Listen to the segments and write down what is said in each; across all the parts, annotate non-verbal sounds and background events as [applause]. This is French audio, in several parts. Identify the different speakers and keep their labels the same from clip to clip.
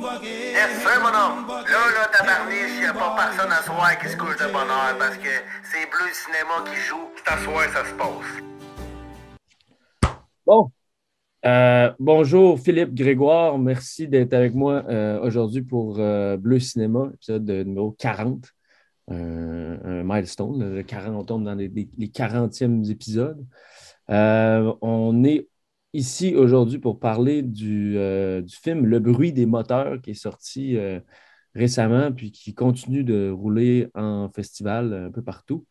Speaker 1: Yes, mon homme. Là, là, tabarniche, y a pas personne à soir qui se couche de bonheur parce que c'est Bleu Cinéma qui joue. C'est à soir, ça se passe.
Speaker 2: Bon. Euh, bonjour Philippe Grégoire, merci d'être avec moi euh, aujourd'hui pour euh, Bleu Cinéma, épisode numéro 40. un milestone, le 40, on tombe dans les, les 40e épisodes. on est ici aujourd'hui pour parler du, du, film Le bruit des moteurs qui est sorti récemment puis qui continue de rouler en festival un peu partout.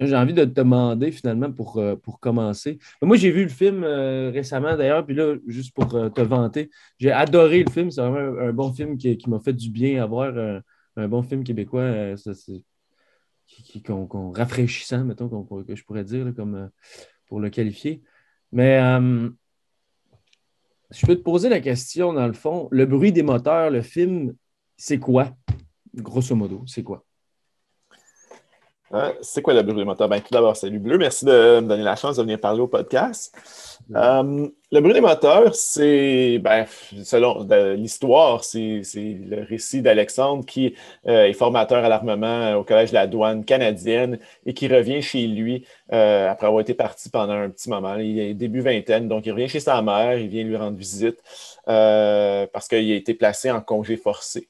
Speaker 2: J'ai envie de te demander finalement pour, euh, pour commencer. Moi, j'ai vu le film euh, récemment d'ailleurs, puis là, juste pour euh, te vanter, j'ai adoré le film. C'est vraiment un, bon film qui, m'a fait du bien à voir. un bon film québécois qui, qu'on, rafraîchissant, mettons, que je pourrais dire comme, pour le qualifier. Mais je peux te poser la question, dans le fond, le bruit des moteurs, le film, c'est quoi? Grosso modo, c'est quoi?
Speaker 3: Hein? C'est quoi le bruit des moteurs? Ben, tout d'abord, salut Bleu. Merci de me donner la chance de venir parler au podcast. Euh, le bruit des moteurs, c'est, ben, selon l'histoire, c'est le récit d'Alexandre qui euh, est formateur à l'armement au Collège de la douane canadienne et qui revient chez lui euh, après avoir été parti pendant un petit moment. Il est début vingtaine, donc il revient chez sa mère, il vient lui rendre visite parce qu'il a été placé en congé forcé.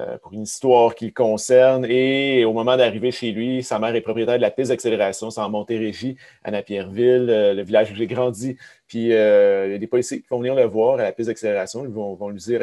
Speaker 3: Euh, pour une histoire qui le concerne. Et au moment d'arriver chez lui, sa mère est propriétaire de la piste d'accélération, c'est en Montérégie, à Napierville, euh, le village où j'ai grandi. Puis euh, il y a des policiers qui vont venir le voir à la piste d'accélération. Ils vont, vont lui dire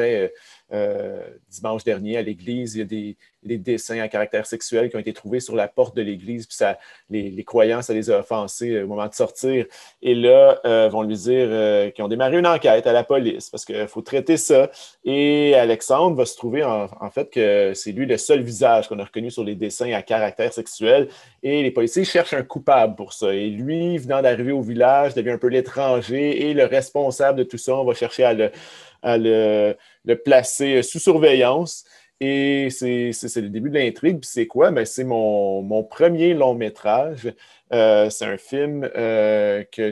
Speaker 3: dimanche dernier à l'église, il y a des, des, dessins à caractère sexuel qui ont été trouvés sur la porte de l'église. Puis ça, les, les, croyants, ça les a offensés au moment de sortir. Et là, ils vont lui dire qu'ils ont démarré une enquête à la police parce qu'il faut traiter ça. Et Alexandre va se trouver en fait que c'est lui le seul visage qu'on a reconnu sur les dessins à caractère sexuel. Et les policiers cherchent un coupable pour ça. Et lui, venant d'arriver au village, devient un peu l'étranger et le responsable de tout ça. On va chercher à le, placer sous surveillance. Et c'est le début de l'intrigue. Puis c'est quoi? Ben, c'est mon, premier long métrage. Euh, c'est un film euh, que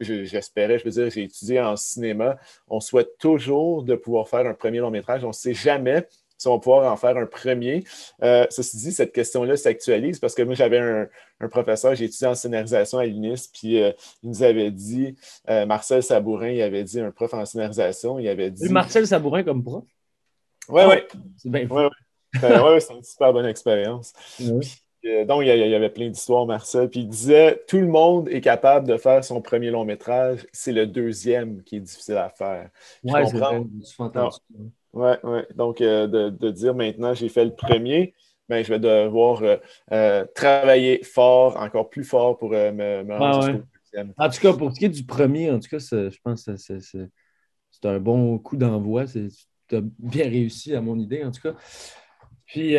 Speaker 3: j'espérais, je veux dire, j'ai étudié en cinéma. On souhaite toujours de pouvoir faire un premier long métrage. On ne sait jamais si on va pouvoir en faire un premier. Euh, ceci dit, cette question-là s'actualise parce que moi, j'avais un, professeur, j'ai étudié en scénarisation à l'UNIS, puis euh, il nous avait dit, euh, Marcel Sabourin, il avait dit, un prof en scénarisation, il avait dit.
Speaker 2: Marcel Sabourin comme prof?
Speaker 3: Oui, oui. C'est bien ouais, ouais. c'est une super bonne expérience. Donc, il y, avait plein d'histoires, Marcel. Puis il disait tout le monde est capable de faire son premier long métrage. C'est le deuxième qui est difficile à faire.
Speaker 2: Oui, c'est vrai.
Speaker 3: Oui, oui. Donc, euh, de, dire maintenant, j'ai fait le premier, ben, je vais devoir euh, travailler fort, encore plus fort pour me, rendre
Speaker 2: jusqu'au deuxième. En tout cas, pour ce qui est du premier, en tout cas, je pense que c'est un bon coup d'envoi. Tu as bien réussi à mon idée, en tout cas. Puis,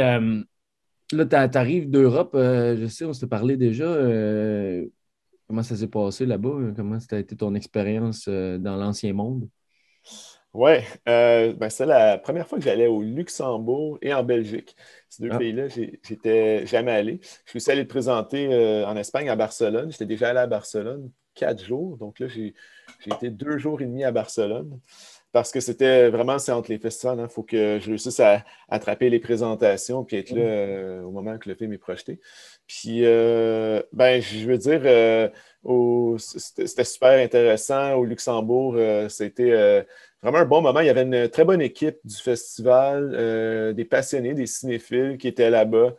Speaker 2: Là, tu arrives d'Europe, euh, je sais, on s'est parlé déjà. Euh, comment ça s'est passé là-bas? Comment ça a été ton expérience euh, dans l'ancien monde?
Speaker 3: Oui, ben c'est la première fois que j'allais au Luxembourg et en Belgique. Ces deux ah. pays-là, j'étais jamais allé. Je suis aussi allé le présenter en Espagne, à Barcelone. J'étais déjà allé à Barcelone quatre jours. Donc là, j'ai été deux jours et demi à Barcelone parce que c'était vraiment, c'est entre les festivals. Il hein. faut que je réussisse à attraper les présentations puis être là euh, au moment que le film est projeté. Puis, euh, ben, je veux dire, euh, c'était super intéressant. Au Luxembourg, c'était vraiment un bon moment. Il y avait une très bonne équipe du festival, des passionnés, des cinéphiles qui étaient là-bas.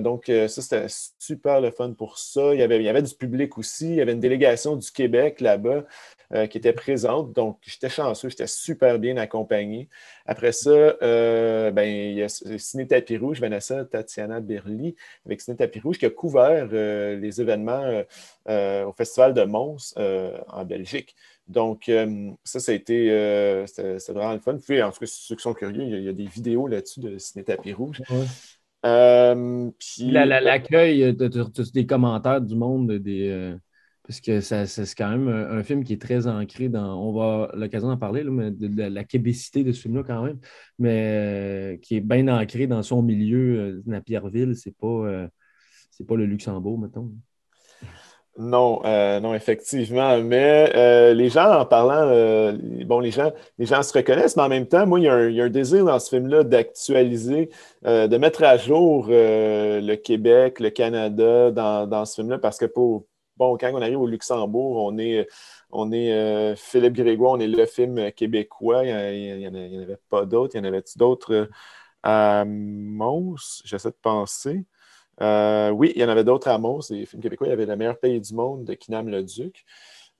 Speaker 3: donc, ça, c'était super le fun pour ça. Il y, avait, du public aussi. Il y avait une délégation du Québec là-bas. Euh, qui était présente. Donc, j'étais chanceux, j'étais super bien accompagné. Après ça, euh, ben, il y a Ciné Tapis Rouge, Vanessa Tatiana Berli, avec Ciné Tapis Rouge, qui a couvert euh, les événements au Festival de Mons en Belgique. Donc, ça, ça a été vraiment le fun. Puis, en tout cas, ceux qui sont curieux, il y a, des vidéos là-dessus de Ciné Tapis Rouge.
Speaker 2: L'accueil, des commentaires du monde, des, parce que c'est quand même un, film qui est très ancré dans. On va l'occasion d'en parler, mais de, la québécité de ce film-là, quand même, mais euh, qui est bien ancré dans son milieu. Euh, Napierville, c'est pas, euh, c'est pas le Luxembourg, mettons.
Speaker 3: Non, euh, non, effectivement. Mais euh, les gens, en parlant, euh, bon, les gens, se reconnaissent, mais en même temps, moi, il y a un, désir dans ce film-là d'actualiser, de mettre à jour le Québec, le Canada dans, ce film-là, parce que pour, bon, quand on arrive au Luxembourg, on est, on est Philippe Grégoire, on est le film québécois. Il n'y en, avait pas d'autres. Il y en avait d'autres à Mons? J'essaie de penser. Euh, oui, il y en avait d'autres à Mons, des films québécois. Il y avait Le meilleur pays du monde de Kinam le Duc.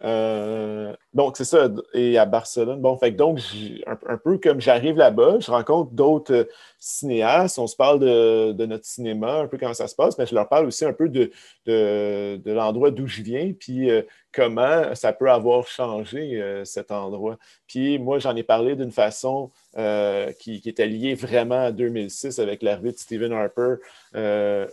Speaker 3: Euh, donc, c'est ça. Et à Barcelone. Bon, fait donc, un, peu comme j'arrive là-bas, je rencontre d'autres euh, cinéastes, on se parle de, notre cinéma, un peu comment ça se passe, mais je leur parle aussi un peu de, de, l'endroit d'où je viens, puis comment ça peut avoir changé cet endroit. Puis moi, j'en ai parlé d'une façon euh, qui, était lié vraiment à 2006 avec l'arrivée de Stephen Harper euh,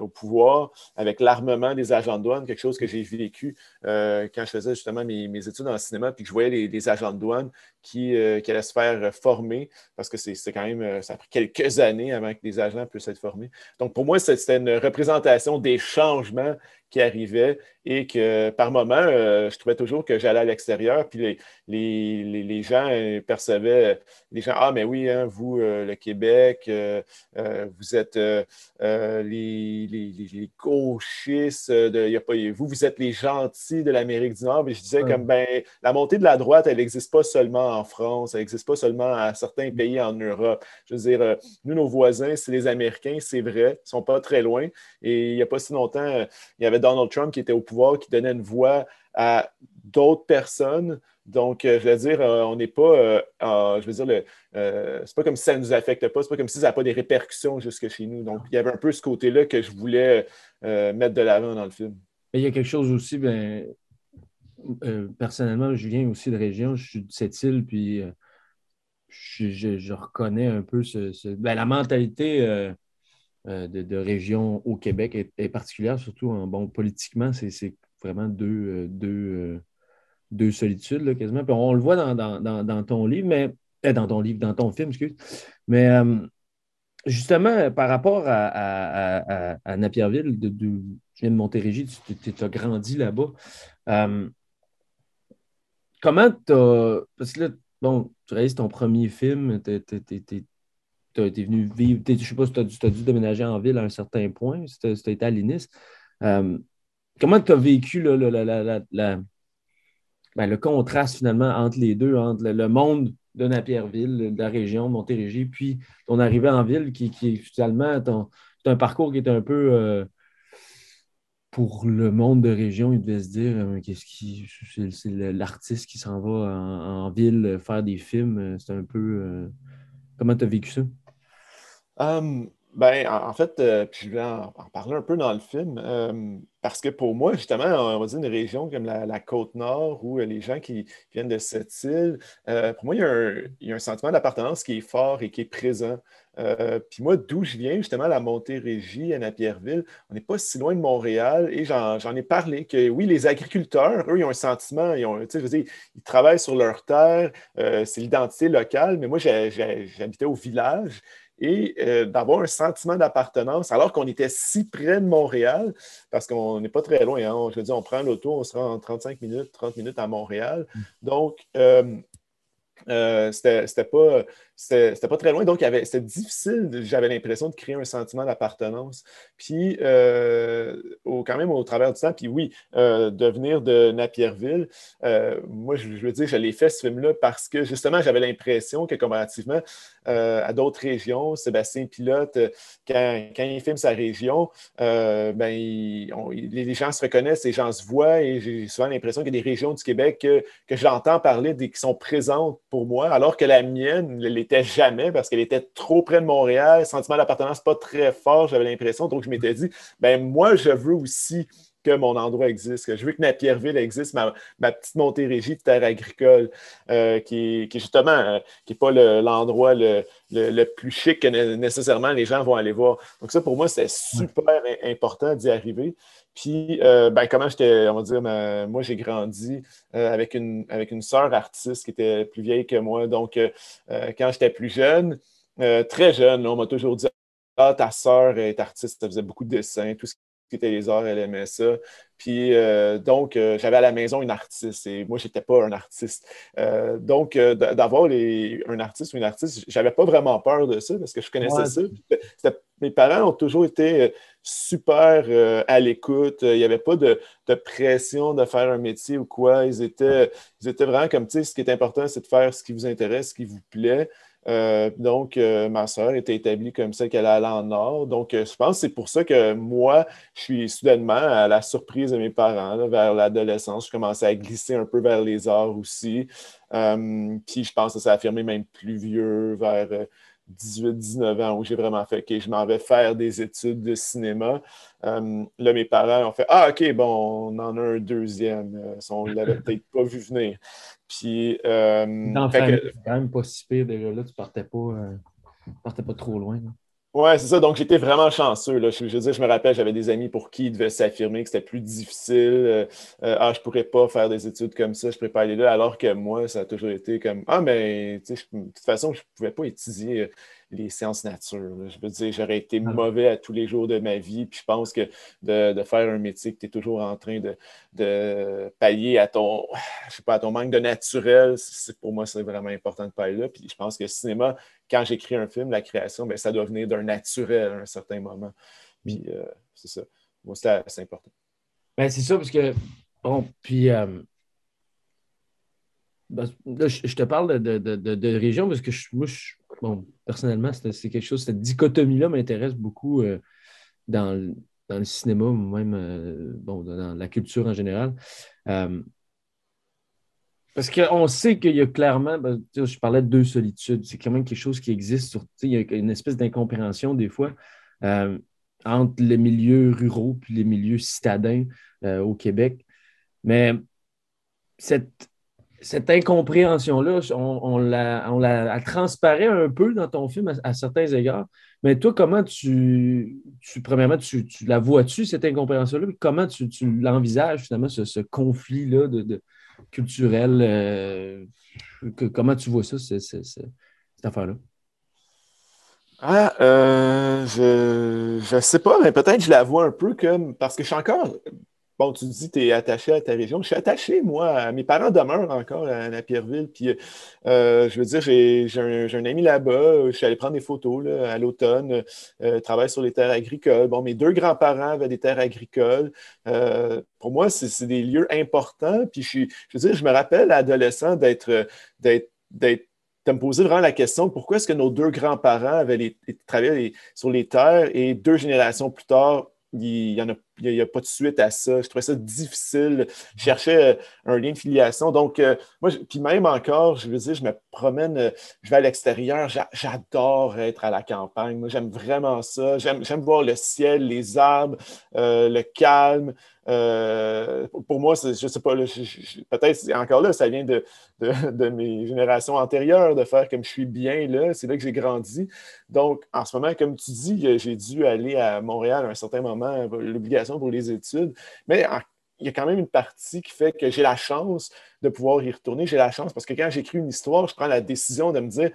Speaker 3: au, pouvoir, avec l'armement des agents de douane, quelque chose que j'ai vécu euh, quand je faisais justement mes, études en cinéma, puis que je voyais les, agents de douane qui, allaient se faire former, parce que c'est quand même, ça a pris quelques années avant que les agents puissent être formés. Donc pour moi, c'était une représentation des changements qui arrivaient et que par moment, je trouvais toujours que j'allais à l'extérieur, puis les, gens percevaient, les ah, mais oui, hein, vous, euh, le Québec, euh, euh, vous êtes les, les, gauchistes, de, y a pas, vous, vous êtes les gentils de l'Amérique du Nord. Mais je disais comme, ben, la montée de la droite, elle n'existe pas seulement en France, elle n'existe pas seulement à certains pays en Europe. Je veux dire, nous, nos voisins, c'est les Américains, c'est vrai, ils ne sont pas très loin. Et il n'y a pas si longtemps, il y avait Donald Trump qui était au pouvoir, qui donnait une voix à d'autres personnes donc, euh, je veux dire, euh, on n'est pas, euh, je veux dire, c'est pas comme si ça ne nous affecte pas, c'est pas comme si ça n'a pas des répercussions jusque chez nous. Donc, il y avait un peu ce côté-là que je voulais mettre de l'avant dans le film.
Speaker 2: il y a quelque chose aussi, ben, personnellement, je viens aussi de région, je suis de cette île, puis je, reconnais un peu ce, ben, la mentalité de, région au Québec est, particulière, surtout en bon politiquement, c'est vraiment deux deux solitudes, quasiment. Puis on le voit dans, ton livre, mais euh, dans ton livre, dans ton film, excuse. Mais euh, justement, par rapport à, à, Napierville, de, de, viens de Montérégie, tu, as grandi là-bas. Euh, comment tu as. Parce que là, bon, tu réalises ton premier film, tu es, venu vivre. Je ne sais pas si tu as, dû déménager en ville à un certain point, si tu as, été à l'INIS. comment tu as vécu la ben, le contraste finalement entre les deux, entre le, monde de Napierville, de la région de Montérégie, puis ton arrivée en ville qui, qui finalement un parcours qui est un peu euh, pour le monde de région, il devait se dire euh, qu'est-ce qui c'est l'artiste qui s'en va en, ville faire des films. Euh, c'est un peu comment tu as vécu ça?
Speaker 3: Hum, ben, en, fait, je vais en, parler un peu dans le film. Hum, parce que pour moi, justement, on va dire une région comme la, Côte-Nord, où euh, les gens qui viennent de cette île, euh, pour moi, il y, a un, sentiment d'appartenance qui est fort et qui est présent. Euh, puis moi, d'où je viens, justement, la Montérégie, à Napierville, on n'est pas si loin de Montréal et j'en ai parlé que oui, les agriculteurs, eux, ils ont un sentiment, ils, ont, ils travaillent sur leur terre, c'est l'identité locale, mais moi, j'habitais au village et euh, d'avoir un sentiment d'appartenance alors qu'on était si près de Montréal, parce qu'on n'est pas très loin. Hein. Je veux dire, on prend l'auto, on sera en 35 minutes, 30 minutes à Montréal. Mm. Donc, euh, euh, c'était pas c'était pas très loin, donc c'était difficile, j'avais l'impression de créer un sentiment d'appartenance. Puis, euh, quand même, au travers du temps, puis oui, euh, de venir de Napierville, euh, moi, je, veux dire, je l'ai fait ce film-là parce que justement, j'avais l'impression que comparativement à d'autres régions, Sébastien Pilote, quand, quand, il filme sa région, ben, les gens se reconnaissent, les gens se voient, et j'ai souvent l'impression qu'il y a des régions du Québec que, que j'entends parler, des, qui sont présentes pour moi, alors que la mienne, les jamais parce qu'elle était trop près de Montréal, sentiment d'appartenance pas très fort, j'avais l'impression. Donc, je m'étais dit, ben moi, je veux aussi que mon endroit existe, que je veux que Napierville existe, ma, petite Montérégie de terre agricole, euh, qui, est justement, euh, qui n'est pas l'endroit le, plus chic que nécessairement les gens vont aller voir. Donc ça, pour moi, c'était super important d'y arriver. Puis, euh, ben, comment j'étais, on va dire, moi, j'ai grandi avec une, avec une sœur artiste qui était plus vieille que moi. Donc, quand j'étais plus jeune, très jeune, on m'a toujours dit Ah, ta sœur est artiste, elle faisait beaucoup de dessins, tout ce étaient les arts, elle aimait ça. Puis euh, donc, euh, j'avais à la maison une artiste et moi, je n'étais pas un artiste. Euh, donc, d'avoir un artiste ou une artiste, j'avais pas vraiment peur de ça parce que je connaissais ça. mes parents ont toujours été super à l'écoute. Il n'y avait pas de, pression de faire un métier ou quoi. Ils étaient, ils étaient vraiment comme, tu sais, ce qui est important, c'est de faire ce qui vous intéresse, ce qui vous plaît. Euh, donc, euh, ma soeur était établie comme ça qu'elle allait en Nord. Donc, euh, je pense que c'est pour ça que moi, je suis soudainement, à la surprise de mes parents, vers l'adolescence, je commençais à glisser un peu vers les arts aussi. puis, je pense que ça a affirmé même plus vieux, vers 18-19 ans, où j'ai vraiment fait, que je m'en vais faire des études de cinéma. là, mes parents ont fait Ah, OK, bon, on en a un deuxième. on ne l'avait [laughs] peut-être pas vu venir. Puis. Euh,
Speaker 2: Dans c'est quand même pas si pire déjà là, tu partais pas, euh, partais pas trop loin.
Speaker 3: Oui, c'est ça. Donc, j'étais vraiment chanceux. Là. Je, veux dire, je me rappelle, j'avais des amis pour qui il devait s'affirmer que c'était plus difficile. Euh, ah, je pourrais pas faire des études comme ça, je pourrais pas aller là. Alors que moi, ça a toujours été comme Ah, mais de toute façon, je pouvais pas étudier les sciences nature. Je veux dire, j'aurais été ah. mauvais à tous les jours de ma vie. Puis je pense que de, faire un métier que tu es toujours en train de, pallier à ton, je sais pas, à ton manque de naturel, pour moi, c'est vraiment important de parler là. Puis je pense que le cinéma, quand j'écris un film, la création, bien, ça doit venir d'un naturel à un certain moment. Puis euh, c'est ça. Moi, c'est important.
Speaker 2: Ben, c'est ça, parce que, bon, puis. Euh, ben, je, te parle de, de, région parce que moi, bon, personnellement, c'est quelque chose, cette dichotomie-là m'intéresse beaucoup euh, dans, le cinéma même bon, dans la culture en général. Euh, parce qu'on sait qu'il y a clairement, ben, je parlais de deux solitudes, c'est quand même quelque chose qui existe. Sur, il y a une espèce d'incompréhension des fois entre les milieux ruraux et les milieux citadins au Québec. Mais cette cette incompréhension-là, on, la, transparaît un peu dans ton film à, certains égards. Mais toi, comment tu, premièrement, tu, la vois-tu, cette incompréhension-là? Comment tu, l'envisages, finalement, ce, conflit-là de, culturel? Euh, comment tu vois ça, cette affaire-là?
Speaker 3: Ah, euh, je ne sais pas, mais peut-être je la vois un peu comme parce que je suis encore Bon, tu dis que tu es attaché à ta région. Je suis attaché, moi. Mes parents demeurent encore à, Pierreville. Puis, euh, je veux dire, j'ai un, ami là-bas. Je suis allé prendre des photos à l'automne. Euh, travaille sur les terres agricoles. Bon, mes deux grands-parents avaient des terres agricoles. Euh, pour moi, c'est des lieux importants. Puis, je, veux dire, je me rappelle, adolescent, d'être de me poser vraiment la question pourquoi est-ce que nos deux grands-parents avaient travaillé sur les terres et deux générations plus tard, il n'y a, a, pas de suite à ça. Je trouvais ça difficile. Je cherchais euh, un lien de filiation. Donc, euh, moi, puis même encore, je veux dire, je me promène, euh, je vais à l'extérieur. J'adore être à la campagne. Moi, j'aime vraiment ça. J'aime voir le ciel, les arbres, le calme. Euh, pour moi, je sais pas, peut-être encore là, ça vient de, mes générations antérieures, de faire comme je suis bien là. C'est là que j'ai grandi. Donc, en ce moment, comme tu dis, j'ai dû aller à Montréal à un certain moment, l'obligation pour les études. Mais il y a quand même une partie qui fait que j'ai la chance de pouvoir y retourner. J'ai la chance parce que quand j'écris une histoire, je prends la décision de me dire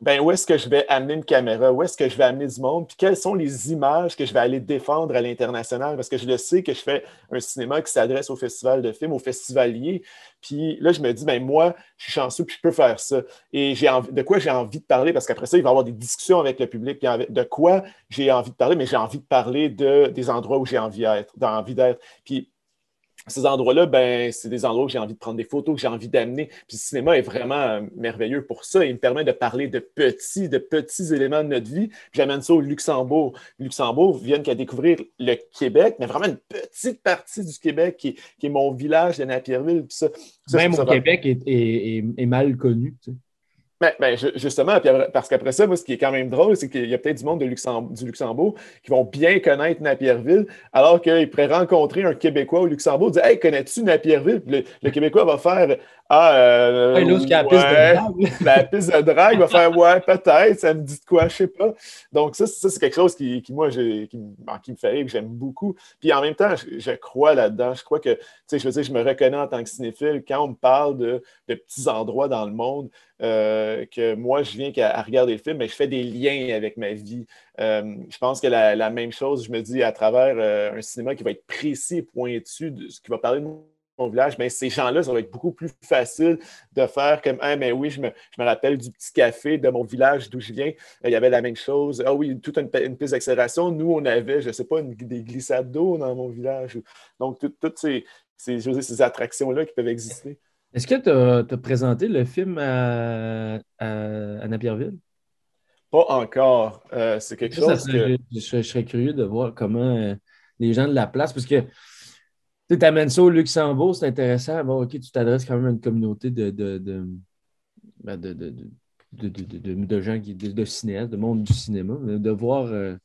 Speaker 3: ben, où est-ce que je vais amener une caméra, où est-ce que je vais amener du monde, puis quelles sont les images que je vais aller défendre à l'international, parce que je le sais que je fais un cinéma qui s'adresse au festival de films, aux festivaliers. Puis là, je me dis, ben moi, je suis chanceux, puis je peux faire ça. Et j'ai de quoi j'ai envie de parler, parce qu'après ça, il va y avoir des discussions avec le public, de quoi j'ai envie de parler, mais j'ai envie de parler de, des endroits où j'ai envie d'être, envie d'être. Ces endroits-là, ben, c'est des endroits où j'ai envie de prendre des photos, que j'ai envie d'amener. Puis le cinéma est vraiment euh, merveilleux pour ça. Il me permet de parler de petits, de petits éléments de notre vie. Puis j'amène ça au Luxembourg. Luxembourg vient qu'à découvrir le Québec, mais vraiment une petite partie du Québec qui, est mon village de Napierville. Puis ça,
Speaker 2: Même au Québec est, mal connu.
Speaker 3: Ben, ben justement, parce qu'après ça, moi, ce qui est quand même drôle, c'est qu'il y a peut-être du monde de du Luxembourg qui vont bien connaître Napierville, alors qu'ils pourraient rencontrer un Québécois au Luxembourg, dire Hey, connais-tu Napierville? Le, le, Québécois va faire Ah, euh,
Speaker 2: Ouais, là, où est-ce qu'il y a la piste de drague.
Speaker 3: la piste de drague va faire [laughs] ouais, peut-être, ça me dit de quoi, je sais pas. Donc, ça, ça c'est quelque chose qui, qui, moi, qui, qui me fait rire, que j'aime beaucoup. Puis en même temps, je, je crois là-dedans. Je crois que, tu sais, je veux dire, je me reconnais en tant que cinéphile quand on me parle de, de petits endroits dans le monde, euh, que moi, je viens qu'à à regarder le film, mais je fais des liens avec ma vie. Euh, je pense que la, la même chose, je me dis, à travers euh, un cinéma qui va être précis, pointu, de qui va parler de mon village, mais ces gens-là, ça va être beaucoup plus facile de faire comme Ah, mais oui, je me, je me rappelle du petit café de mon village d'où je viens. Il y avait la même chose. Ah oui, toute une, une piste d'accélération. Nous, on avait, je ne sais pas, une- des glissades d'eau dans mon village. Donc, tout- toutes ces, ces, dire, ces attractions-là qui peuvent exister.
Speaker 2: Est-ce que tu as, présenté le film à, à, à Napierville?
Speaker 3: Pas encore. Euh, c'est quelque
Speaker 2: Ça,
Speaker 3: chose que.
Speaker 2: je, je serais curieux de voir comment euh, les gens de la place, parce que tu amènes ça au Luxembourg, c'est intéressant. Bon, OK, tu t'adresses quand même à une communauté de, de, de, ben, de, gens qui de, cinéastes, de monde du cinéma, de voir. euh,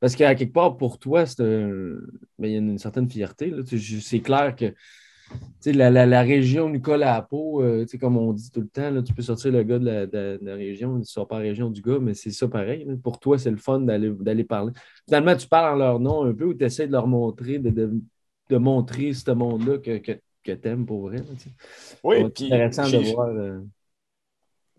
Speaker 2: parce qu'à quelque part, pour toi, ben, il y a une, certaine fierté. C'est clair que la, la, région nous colle à la peau, comme on dit tout le temps, tu peux sortir le gars de la, région, tu ne sors pas la région du gars, mais c'est ça pareil. Pour toi, c'est le fun d'aller d'aller parler. Finalement, tu parles en leur nom un peu ou tu essaies de leur montrer, de, de, de montrer ce monde-là que, que, que tu aimes pour vrai. là, tu sais.
Speaker 3: Oui, puis
Speaker 2: intéressant de voir. euh,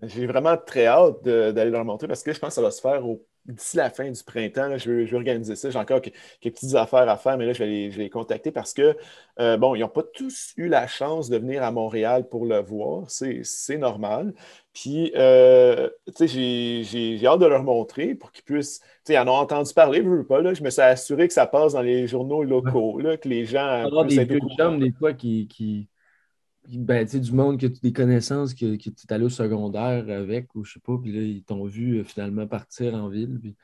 Speaker 3: J'ai vraiment très hâte d'aller leur montrer parce que je pense que ça va se faire au- d'ici la fin du printemps. là. je, veux organiser ça. J'ai encore que- quelques petites affaires à faire, mais là, je vais les, je vais les contacter parce que, euh, bon, ils n'ont pas tous eu la chance de venir à Montréal pour le voir. C'est normal. Puis, euh, tu sais, j'ai- hâte de leur montrer pour qu'ils puissent. Tu sais, ils en ont entendu parler, je veux pas. Là, je me suis assuré que ça passe dans les journaux locaux, là, que les gens.
Speaker 2: avoir
Speaker 3: puissent
Speaker 2: des
Speaker 3: être au
Speaker 2: vieux chums, des fois, qui- ben, tu sais, du monde que des connaissances que, que tu es allé au secondaire avec, ou je sais pas, puis là, ils t'ont vu euh, finalement partir en ville. Puis,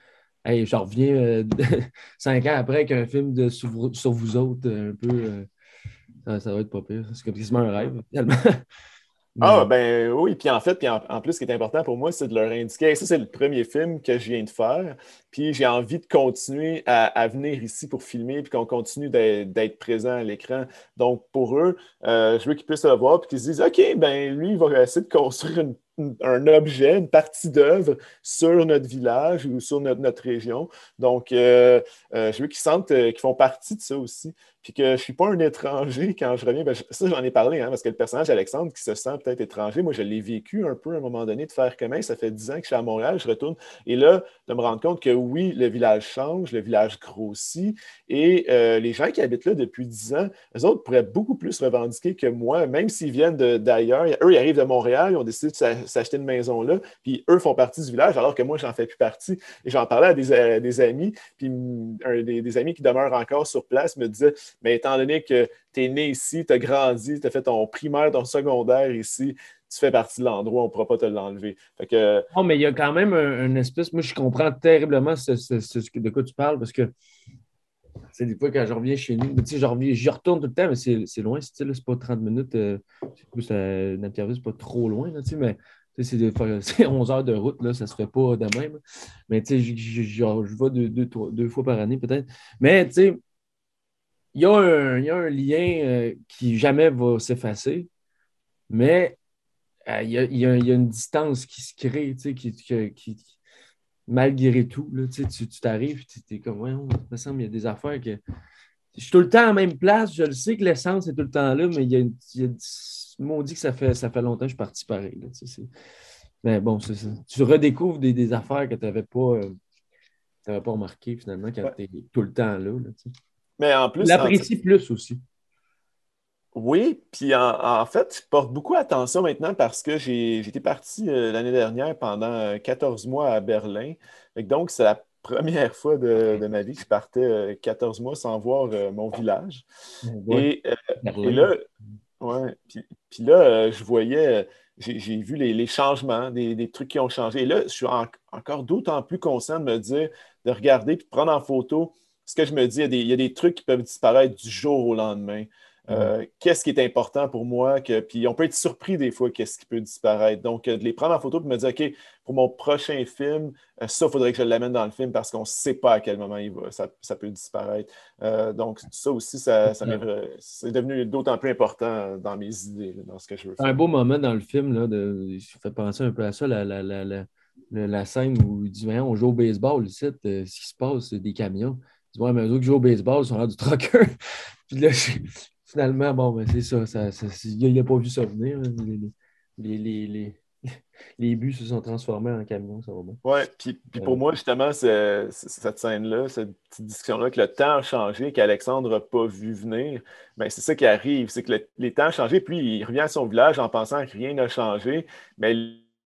Speaker 2: hey, je reviens euh, [laughs] cinq ans après avec un film de, sur, vous- sur vous autres, euh, un peu. ça, ça va être pas pire. C'est comme quasiment un rêve, finalement. [laughs]
Speaker 3: Ah, ben oui, puis en fait, puis en, en plus, ce qui est important pour moi, c'est de leur indiquer, ça, c'est le premier film que je viens de faire, puis j'ai envie de continuer à, venir ici pour filmer, puis qu'on continue d'être présent à l'écran. Donc, pour eux, euh, je veux qu'ils puissent le voir, puis qu'ils se disent, OK, ben lui, il va essayer de construire un objet, une partie d'œuvre sur notre village ou sur notre, région. Donc, euh, euh, je veux qu'ils sentent qu'ils font partie de ça aussi puis que je ne suis pas un étranger quand je reviens. Ben, ça, j'en ai parlé, hein, parce que le personnage Alexandre qui se sent peut-être étranger, moi, je l'ai vécu un peu à un moment donné de faire comme ça fait 10 ans que je suis à Montréal, je retourne. Et là, de me rendre compte que oui, le village change, le village grossit, et euh, les gens qui habitent là depuis 10 ans, eux autres pourraient beaucoup plus revendiquer que moi, même s'ils viennent d'ailleurs. Eux, ils arrivent de Montréal, ils ont décidé de s'a- s'acheter une maison là, puis eux font partie du village, alors que moi, j'en fais plus partie. Et j'en parlais à des, des amis, puis des, amis qui demeurent encore sur place me disaient mais étant donné que tu es né ici, tu as grandi, tu as fait ton primaire, ton secondaire ici, tu fais partie de l'endroit, on ne pourra pas te l'enlever. Que,
Speaker 2: Non, mais il y a quand même un, espèce. Moi, je comprends terriblement ce, de quoi tu parles parce que c'est des fois quand je reviens chez nous, tu sais, je reviens, retourne tout le temps, mais c'est loin, c'est pas 30 minutes. Euh, plus Napierville, c'est pas trop loin, tu sais, mais c'est des fois- [laughs] c'est 11 heures de route, là, ça se fait pas de même. Mais tu sais, je, vais deux, deux, deux fois par année peut-être. Mais tu sais, il y, a un- il y a un lien euh, qui jamais va s'effacer, mais euh, il y, a, il y a- il y a une distance qui se crée, tu sais, qui, qui- qui- malgré tout, là, tu sais, t'arrives, tu es comme, ouais, il me semble, il y a des affaires que. Je suis tout le temps à la même place, je le sais que l'essence est tout le temps là, mais il y a, une- y que ça fait, ça fait longtemps que je suis parti pareil. là, tu sais, mais bon, c'est ça. Tu redécouvres des, des affaires que tu n'avais pas, euh, t'avais pas remarquées finalement quand
Speaker 3: Ouais.
Speaker 2: tu es tout le temps là. là, tu sais.
Speaker 3: mais en plus, en-
Speaker 2: l'apprécies plus aussi.
Speaker 3: Oui, puis en, en fait, je porte beaucoup attention maintenant parce que j'ai j'étais parti euh, l'année dernière pendant euh, 14 mois à Berlin. Donc, c'est la [laughs] première fois de, de ma vie que je partais euh, 14 mois sans voir euh, mon village. Et, euh, là, ouais, puis, puis là, euh, je voyais, euh, j'ai j'ai vu les, les changements, des, des trucs qui ont changé. Et là, je suis en- encore d'autant plus conscient de me dire, de regarder puis de prendre en photo ce que je me dis. Il y a des, il y a des trucs qui peuvent disparaître du jour au lendemain. Euh, qu'est-ce qui est important pour moi? Que, puis on peut être surpris des fois qu'est-ce qui peut disparaître. Donc, de les prendre en photo et me dire, OK, pour mon prochain film, ça, il faudrait que je l'amène dans le film parce qu'on ne sait pas à quel moment il va, ça, peut disparaître. donc, ça aussi, ça, c'est devenu d'autant plus important dans mes idées, dans ce que je veux faire.
Speaker 2: Un beau moment dans le film, là, de, je fais penser un peu à ça, la, la, la, la scène où il dit On joue au baseball, ici, ce qui se passe, c'est des camions. Il dit Ouais, mais eux qui jouent au baseball sont là du trucker. [laughs] Puis là, finalement, bon, ben, c'est ça, ça, il n'a pas vu ça venir. Les, les, les, [laughs] les, buts se sont transformés en camions, ça va bien.
Speaker 3: Oui, puis, puis pour moi, justement, cette scène-là, cette petite discussion-là, que le temps a changé, qu'Alexandre n'a pas vu venir, ben, c'est ça qui arrive, c'est que les temps ont changé, puis il revient à son village en pensant que rien n'a changé, mais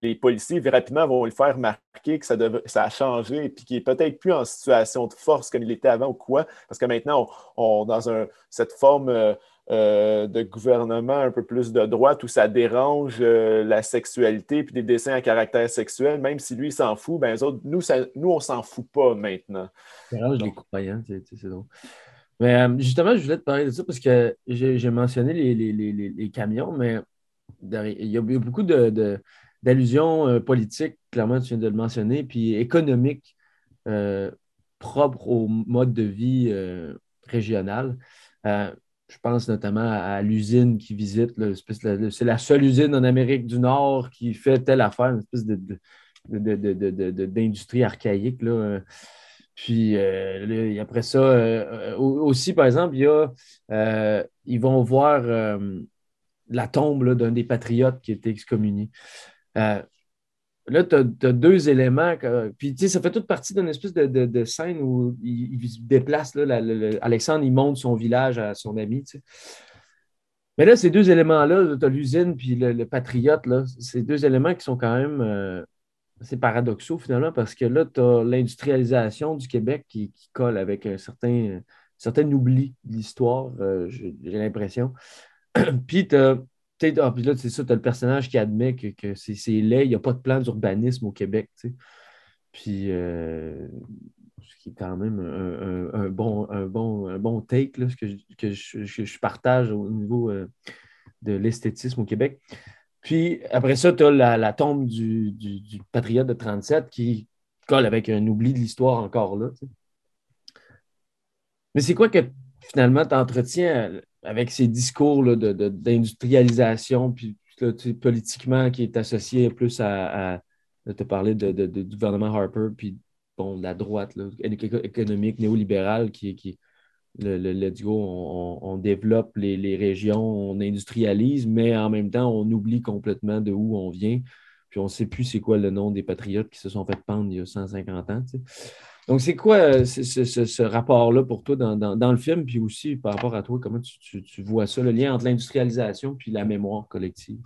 Speaker 3: les policiers rapidement vont le faire marquer que ça, ça a changé et puis qu'il n'est peut-être plus en situation de force comme il était avant ou quoi, parce que maintenant, on, dans un, cette forme euh, euh, de gouvernement un peu plus de droite où ça dérange euh, la sexualité puis des dessins à caractère sexuel, même si lui, s'en fout, ben, autres, nous, ça, nous on s'en fout pas maintenant.
Speaker 2: Dérange les croyants, c'est drôle. Mais justement, je voulais te parler de ça parce que j'ai mentionné les, les, les, les, camions, mais il y a beaucoup de d'allusions euh, politiques, clairement, tu viens de le mentionner, puis économiques, euh, propres au mode de vie euh, régional. Je pense notamment à, l'usine qui visite. C'est la seule usine en Amérique du Nord qui fait telle affaire, une espèce d'industrie archaïque. Là. Puis après ça, aussi, par exemple, il y a, ils vont voir la tombe d'un des patriotes qui était excommunié. Là, tu as, deux éléments. puis, tu sais, ça fait toute partie d'une espèce de, scène où il, se déplace. Là, Alexandre, il monte son village à son ami. Mais là, ces deux éléments-là, tu as l'usine puis le, patriote, là, ces deux éléments qui sont quand même euh, assez paradoxaux finalement, parce que là, tu as l'industrialisation du Québec qui, colle avec un certain, certain oubli de l'histoire, euh, j'ai l'impression. [clears throat] puis tu as ah, puis là, c'est ça, tu as le personnage qui admet que, c'est laid, il n'y a pas de plan d'urbanisme au Québec. Puis, euh, ce qui est quand même un, bon, un, bon, un bon take, là, que, que je, partage au niveau euh, de l'esthétisme au Québec. Puis, après ça, tu as la, tombe du, patriote de 37 qui colle avec un oubli de l'histoire encore là. Mais c'est quoi que finalement tu entretiens avec ces discours d'industrialisation, puis politiquement qui est associé plus à, te parler de, du gouvernement Harper, puis bon, de la droite économique néolibérale qui, qui le, le go, on, développe les, régions, on industrialise, mais en même temps, on oublie complètement de où on vient. Puis on ne sait plus c'est quoi le nom des patriotes qui se sont fait pendre il y a 150 ans. Donc, c'est quoi euh, ce, rapport-là pour toi dans, le film, puis aussi par rapport à toi, comment tu, tu vois ça, le lien entre l'industrialisation puis la mémoire collective?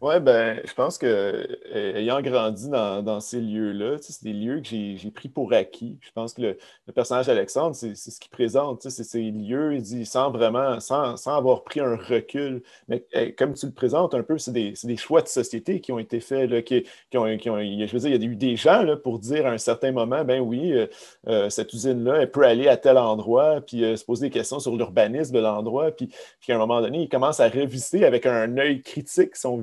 Speaker 3: Oui, ben, je pense que euh, ayant grandi dans, ces lieux-là, c'est des lieux que j'ai pris pour acquis. Je pense que le, personnage d'Alexandre, c'est ce qu'il présente. C'est ces lieux, il dit, sans vraiment, sans, avoir pris un recul. Mais eh, comme tu le présentes un peu, c'est des, choix de société qui ont été faits. Là, qui, ont, je veux dire, il y a eu des gens là, pour dire à un certain moment, ben oui, euh, euh, cette usine-là, elle peut aller à tel endroit, puis se poser des questions sur l'urbanisme de l'endroit. Puis, puis, à un moment donné, il commence à revisiter avec un œil critique son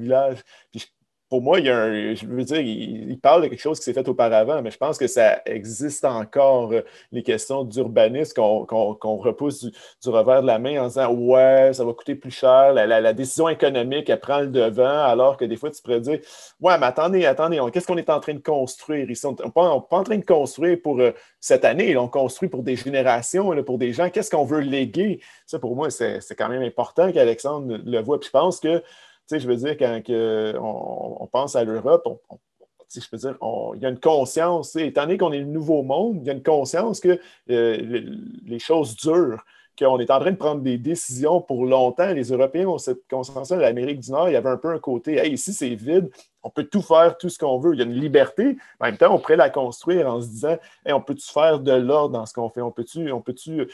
Speaker 3: pour moi, il y a un, je veux dire, il, parle de quelque chose qui s'est fait auparavant, mais je pense que ça existe encore, euh, les questions d'urbanisme qu'on repousse du, revers de la main en disant Ouais, ça va coûter plus cher, la, décision économique, elle prend le devant, alors que des fois, tu pourrais dire Ouais, mais attendez, attendez, qu'est-ce qu'on est en train de construire ici? On n'est pas, en train de construire pour euh, cette année, on construit pour des générations, pour des gens. Qu'est-ce qu'on veut léguer? Ça, pour moi, c'est quand même important qu'Alexandre le voit. Puis je pense que sais, je veux dire, quand on, pense à l'Europe, je veux dire, il y a une conscience, étant donné qu'on est le nouveau monde, il y a une conscience que euh, les, choses durent, qu'on est en train de prendre des décisions pour longtemps. Les Européens ont cette conscience là L'Amérique du Nord, il y avait un peu un côté, hey, ici c'est vide, on peut tout faire, tout ce qu'on veut. Il y a une liberté. En même temps, on pourrait la construire en se disant, hey, on peut-tu faire de l'ordre dans ce qu'on fait? On peut-tu, on peut-tu.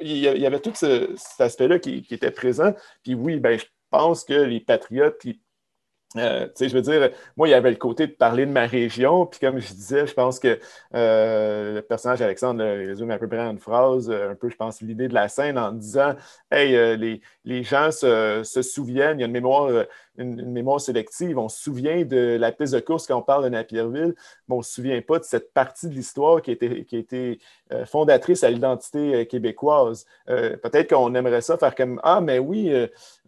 Speaker 3: il y avait tout cet aspect-là qui, était présent. Puis oui, ben, je pense que les Patriotes, euh, je veux dire, moi, il y avait le côté de parler de ma région, puis comme je disais, je pense que euh, le personnage Alexandre résume à peu près une phrase, euh, un peu, je pense, l'idée de la scène en disant Hey, les, les, gens se, se, souviennent, il y a une mémoire une, mémoire sélective. On se souvient de la piste de course quand on parle de Napierville, mais on ne se souvient pas de cette partie de l'histoire qui a été, qui euh, fondatrice à l'identité euh, québécoise. Euh, peut-être qu'on aimerait ça faire comme Ah, mais oui,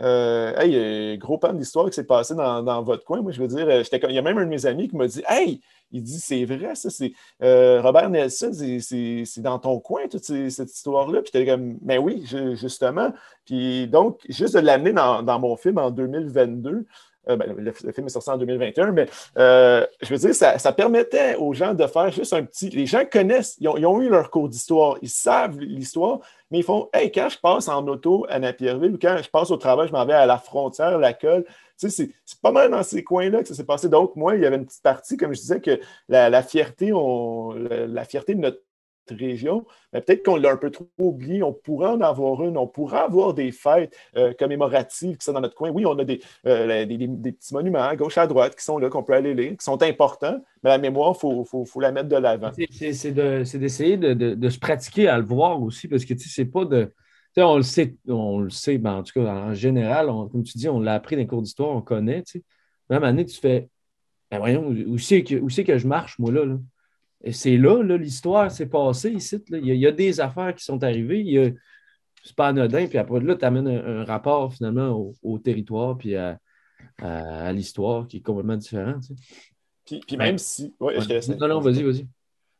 Speaker 3: hey, gros pan d'histoire qui s'est passé dans, votre coin. Moi, je veux dire, il y a même un de mes amis qui m'a dit Hey, il dit c'est vrai, ça, c'est Robert Nelson, c'est dans ton coin, toute cette histoire-là. Puis j'étais comme, mais oui, justement. Puis donc, juste de l'amener dans, mon film en 2022, euh, ben, le, film est sorti en 2021, mais euh, je veux dire, ça, permettait aux gens de faire juste un petit. Les gens connaissent, ils ont, eu leur cours d'histoire, ils savent l'histoire, mais ils font Hey, quand je passe en auto à Napierville ou quand je passe au travail, je m'en vais à la frontière, la colle. C'est pas mal dans ces coins-là que ça s'est passé. Donc, moi, il y avait une petite partie, comme je disais, que la, fierté, la, fierté de notre région, mais peut-être qu'on l'a un peu trop oublié. On pourrait en avoir une, on pourrait avoir des fêtes euh, commémoratives qui sont dans notre coin. Oui, on a euh, des, petits monuments à gauche, à droite qui sont là, qu'on peut aller lire, qui sont importants, mais la mémoire, il faut, la mettre de l'avant.
Speaker 2: C'est d'essayer de, se pratiquer à le voir aussi, parce que c'est pas de. On le sait, on le sait, ben, en tout cas, en général, comme tu dis, on l'a appris dans les cours d'histoire, on connaît. Tu sais. Même année, tu fais ben voyons, où c'est que, que, je marche, moi, là? là? Et c'est là, l'histoire s'est passée ici. Il, y a, des affaires qui sont arrivées. C'est pas anodin. Puis après, là, tu amènes un, rapport finalement au, territoire puis à, l'histoire qui est complètement différent.
Speaker 3: Puis, même si.
Speaker 2: non, non, vas-y, vas-y.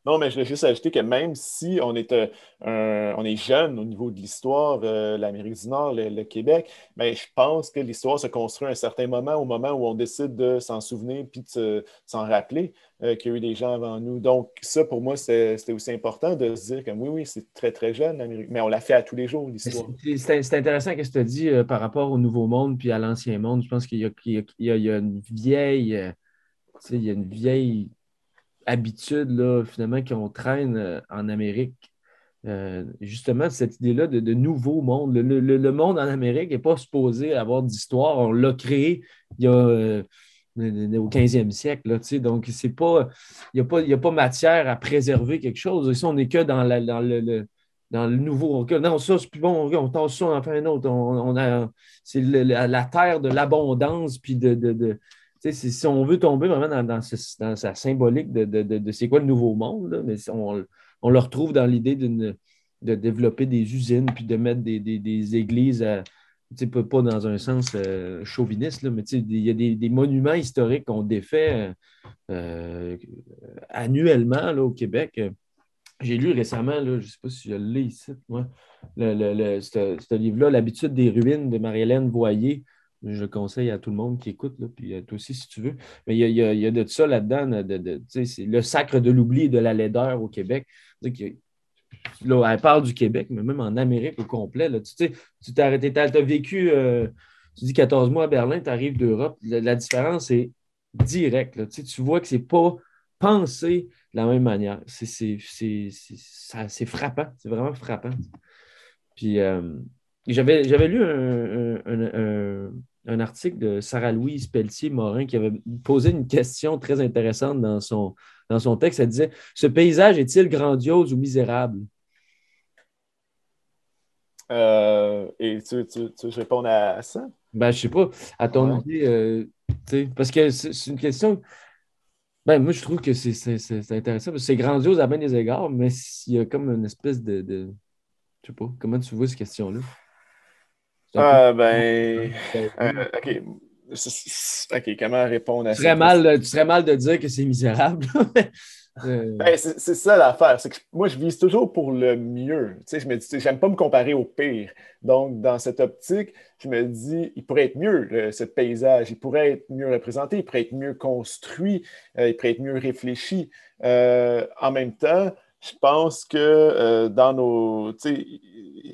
Speaker 3: Non, mais je vais juste ajouter que même si on est, euh, on est jeune au niveau de l'histoire, euh, l'Amérique du Nord, le, Québec, mais je pense que l'histoire se construit à un certain moment, au moment où on décide de s'en souvenir puis de s'en rappeler euh, qu'il y a eu des gens avant nous. Donc, ça, pour moi, c'était aussi important de se dire que oui, oui, c'est très, très jeune, l'Amérique, mais on l'a fait à tous les jours, l'histoire.
Speaker 2: C'est intéressant ce que tu as dit par rapport au Nouveau Monde puis à l'Ancien Monde. Je pense qu'il y, y, a une vieille. il y a une vieille habitude, là, finalement, qu'on traîne euh, en Amérique. Euh, justement, cette idée-là de, nouveau monde. Le, monde en Amérique n'est pas supposé avoir d'histoire. On l'a créé il y a, euh, au 15e siècle. Là, donc, c'est pas, il n'y a, pas matière à préserver quelque chose. Ici, on n'est que dans, dans, le, dans le nouveau. Non, ça, c'est plus bon. On tasse ça, on en fait un autre. On, a, c'est la, terre de l'abondance, puis de, si on veut tomber vraiment dans, sa symbolique de, c'est quoi le nouveau monde, mais on, le retrouve dans l'idée de développer des usines puis de mettre des, églises pas, dans un sens euh, chauviniste, mais il y a des, monuments historiques qu'on défait euh, annuellement là, au Québec. J'ai lu récemment, je ne sais pas si je l'ai ici, moi, le, le, ce, livre-là, L'habitude des ruines de Marie-Hélène Voyer. Je conseille à tout le monde qui écoute, là, puis toi aussi si tu veux. Mais il y a, y a, de ça là-dedans, de, c'est le sacre de l'oubli et de la laideur au Québec. Là, elle parle du Québec, mais même en Amérique au complet. Là, tu sais, tu t'es arrêté, tu as, vécu, euh, tu dis 14 mois à Berlin, tu arrives d'Europe. La, différence est directe. Tu, sais, tu vois que c'est pas pensé de la même manière. C'est frappant. C'est vraiment frappant. Puis euh, j'avais lu un, un article de Sarah-Louise Pelletier-Morin qui avait posé une question très intéressante dans son, dans son texte. Elle disait Ce paysage est-il grandiose ou misérable
Speaker 3: euh, Et tu, tu, tu, réponds à ça?
Speaker 2: Ben, je sais pas. À ton idée, euh, parce que c'est une question. Ben, moi, je trouve que c'est intéressant c'est grandiose à bien des égards, mais il y a comme une espèce de, de. Je sais pas. Comment tu vois cette question-là?
Speaker 3: Ah, ben. Euh, OK. OK, comment répondre à
Speaker 2: ça? Mal, tu serais mal de dire que c'est misérable.
Speaker 3: Euh. ben, c'est ça l'affaire. C'est que moi, je vise toujours pour le mieux. Tu sais, je me dis, j'aime pas me comparer au pire. Donc, dans cette optique, je me dis, il pourrait être mieux, ce paysage. Il pourrait être mieux représenté, il pourrait être mieux construit, euh, il pourrait être mieux réfléchi. en même temps, je pense que dans nos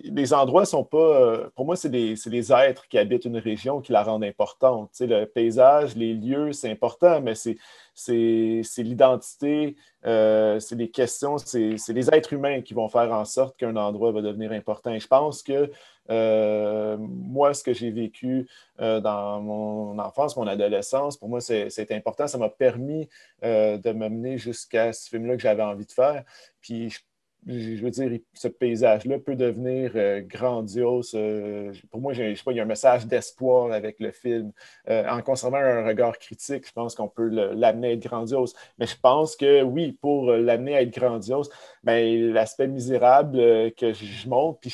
Speaker 3: les endroits sont pas. Euh, pour moi, c'est des, des, êtres qui habitent une région qui la rendent importante. le paysage, les lieux, c'est important, mais c'est l'identité, euh, c'est des questions, c'est les êtres humains qui vont faire en sorte qu'un endroit va devenir important. Je pense que euh, moi, ce que j'ai vécu euh, dans mon enfance, mon adolescence, pour moi, c'est important. Ça m'a permis de m'amener jusqu'à ce film-là que j'avais envie de faire. Puis je je veux dire, ce paysage-là peut devenir euh, grandiose. Euh, pour moi, je sais pas, il y a un message d'espoir avec le film. Euh, en conservant un regard critique, je pense qu'on peut l'amener à être grandiose. Mais je pense que oui, pour l'amener à être grandiose, ben, l'aspect misérable que je montre, puis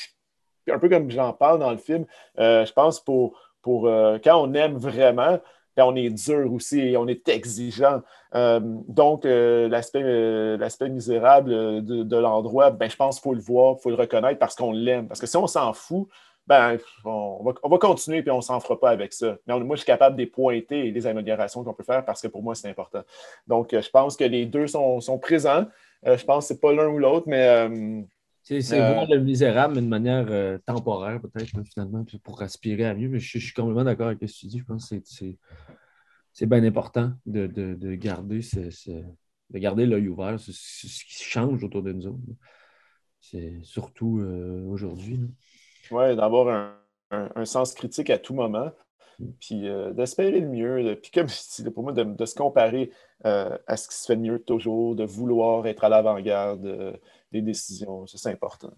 Speaker 3: un peu comme j'en parle dans le film, je pense pour, pour quand on aime vraiment, on est dur aussi on est exigeant. Euh, donc, euh, euh, l'aspect misérable de, l'endroit, ben, je pense qu'il faut le voir, il faut le reconnaître parce qu'on l'aime. Parce que si on s'en fout, ben, on, va, continuer et on ne s'en fera pas avec ça. Mais moi, je suis capable de pointer les améliorations qu'on peut faire parce que pour moi, c'est important. Donc, je pense que les deux sont, présents. je pense que ce n'est pas l'un ou l'autre, mais
Speaker 2: c'est voir le misérable, mais de manière temporaire, peut-être, finalement, pour aspirer à mieux. Mais je, suis complètement d'accord avec ce que tu dis. Je pense que c'est bien important de, garder de garder l'œil ouvert sur ce qui change autour de nous C'est surtout aujourd'hui.
Speaker 3: Oui, d'avoir un, sens critique à tout moment, mm. puis d'espérer le mieux. Puis comme [laughs] pour moi, de, se comparer à ce qui se fait de mieux toujours, de vouloir être à l'avant-garde des décisions. c'est important.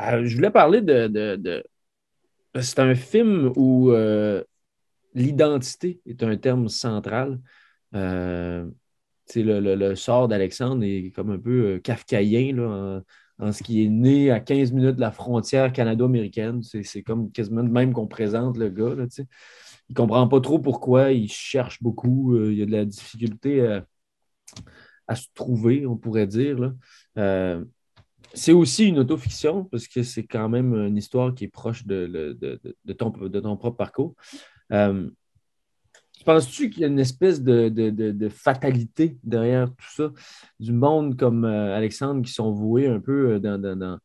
Speaker 2: Euh, je voulais parler de. C'est un film où euh, l'identité est un terme central. Euh, le, sort d'Alexandre est comme un peu euh, kafkaïen en, ce qui est né à 15 minutes de la frontière canado-américaine. C'est comme quasiment de même qu'on présente le gars. il ne comprend pas trop pourquoi, il cherche beaucoup, il y a de la difficulté à se trouver, on pourrait dire. Euh, c'est aussi une autofiction parce que c'est quand même une histoire qui est proche de, ton, propre parcours. Euh, penses-tu qu'il y a une espèce de, fatalité derrière tout ça? Du monde comme euh, Alexandre qui sont voués un peu dans, dans,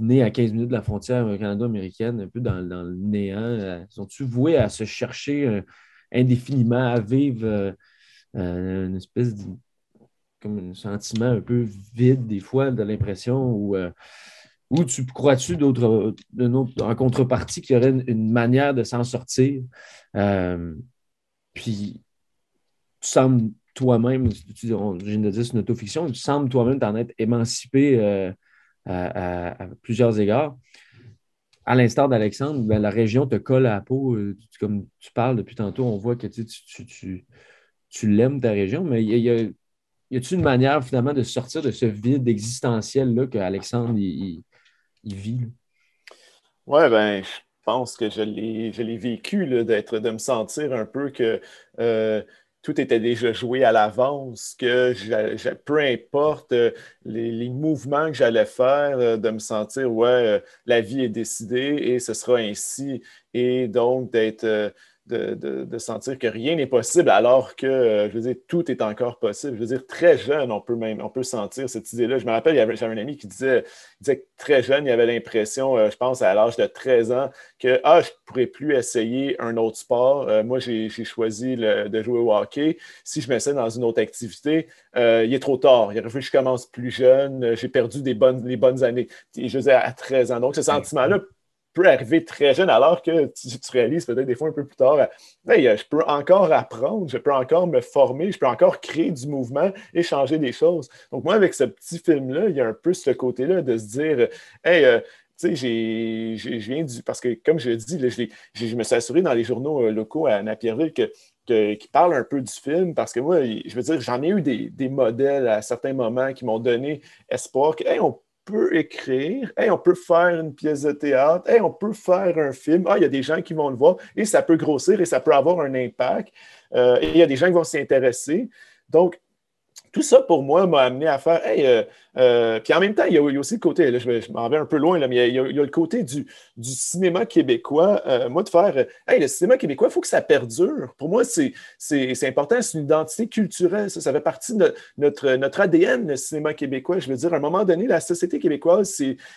Speaker 2: né à 15 minutes de la frontière canado-américaine, un peu dans, le néant. Sont-tu voués à se chercher indéfiniment, à vivre une espèce de comme un sentiment un peu vide des fois, de l'impression où, euh, tu crois-tu d'autres, en contrepartie qu'il y aurait une, manière de s'en sortir? Euh, puis tu sembles toi-même, tu, je viens de dire c'est une autofiction, tu sembles toi-même t'en être émancipé euh, à, plusieurs égards. À l'instar d'Alexandre, ben, la région te colle à la peau. comme tu parles depuis tantôt, on voit que tu, tu, tu, l'aimes, ta région, mais il y a, a-t-il une manière finalement de sortir de ce vide existentiel-là qu'Alexandre vit?
Speaker 3: Oui, ben, je pense que je l'ai vécu, d'être, de me sentir un peu que euh, tout était déjà joué à l'avance, que peu importe euh, les, mouvements que j'allais faire, euh, de me sentir, ouais, la vie est décidée et ce sera ainsi. Et donc d'être de, sentir que rien n'est possible alors que, euh, je veux dire, tout est encore possible. Je veux dire, très jeune, on peut même on peut sentir cette idée-là. Je me rappelle, j'avais un ami qui disait, que très jeune, il avait l'impression, euh, je pense à l'âge de 13 ans, que ah, je ne pourrais plus essayer un autre sport. Euh, moi, j'ai choisi de jouer au hockey. Si je m'essaie dans une autre activité, il est trop tard. Il aurait fallu que je commence plus jeune. J'ai perdu des bonnes, les bonnes années. je veux dire, à 13 ans. Donc, ce sentiment-là peut arriver très jeune, alors que tu, réalises peut-être des fois un peu plus tard, je peux encore apprendre, je peux encore me former, je peux encore créer du mouvement et changer des choses. Donc, moi, avec ce petit film-là, il y a un peu ce côté-là de se dire, hey, euh, tu sais, je viens du. Parce que, comme je dit, je me suis assuré dans les journaux euh, locaux à Napierville que qui parlent un peu du film parce que moi, je veux dire, j'en ai eu des, modèles à certains moments qui m'ont donné espoir que, hey, on peut écrire, on peut faire une pièce de théâtre, on peut faire un film, ah, il y a des gens qui vont le voir et ça peut grossir et ça peut avoir un impact. Euh, il y a des gens qui vont s'y intéresser. Donc, tout ça pour moi m'a amené à faire, hey, euh, Euh, puis en même temps, il y, a, aussi le côté, je, m'en vais un peu loin, là, mais il y, a, le côté du, cinéma québécois. Euh, moi, de faire, hey, le cinéma québécois, il faut que ça perdure. Pour moi, c'est important, c'est une identité culturelle. Ça, fait partie de notre, notre ADN, le cinéma québécois. Je veux dire, à un moment donné, la société québécoise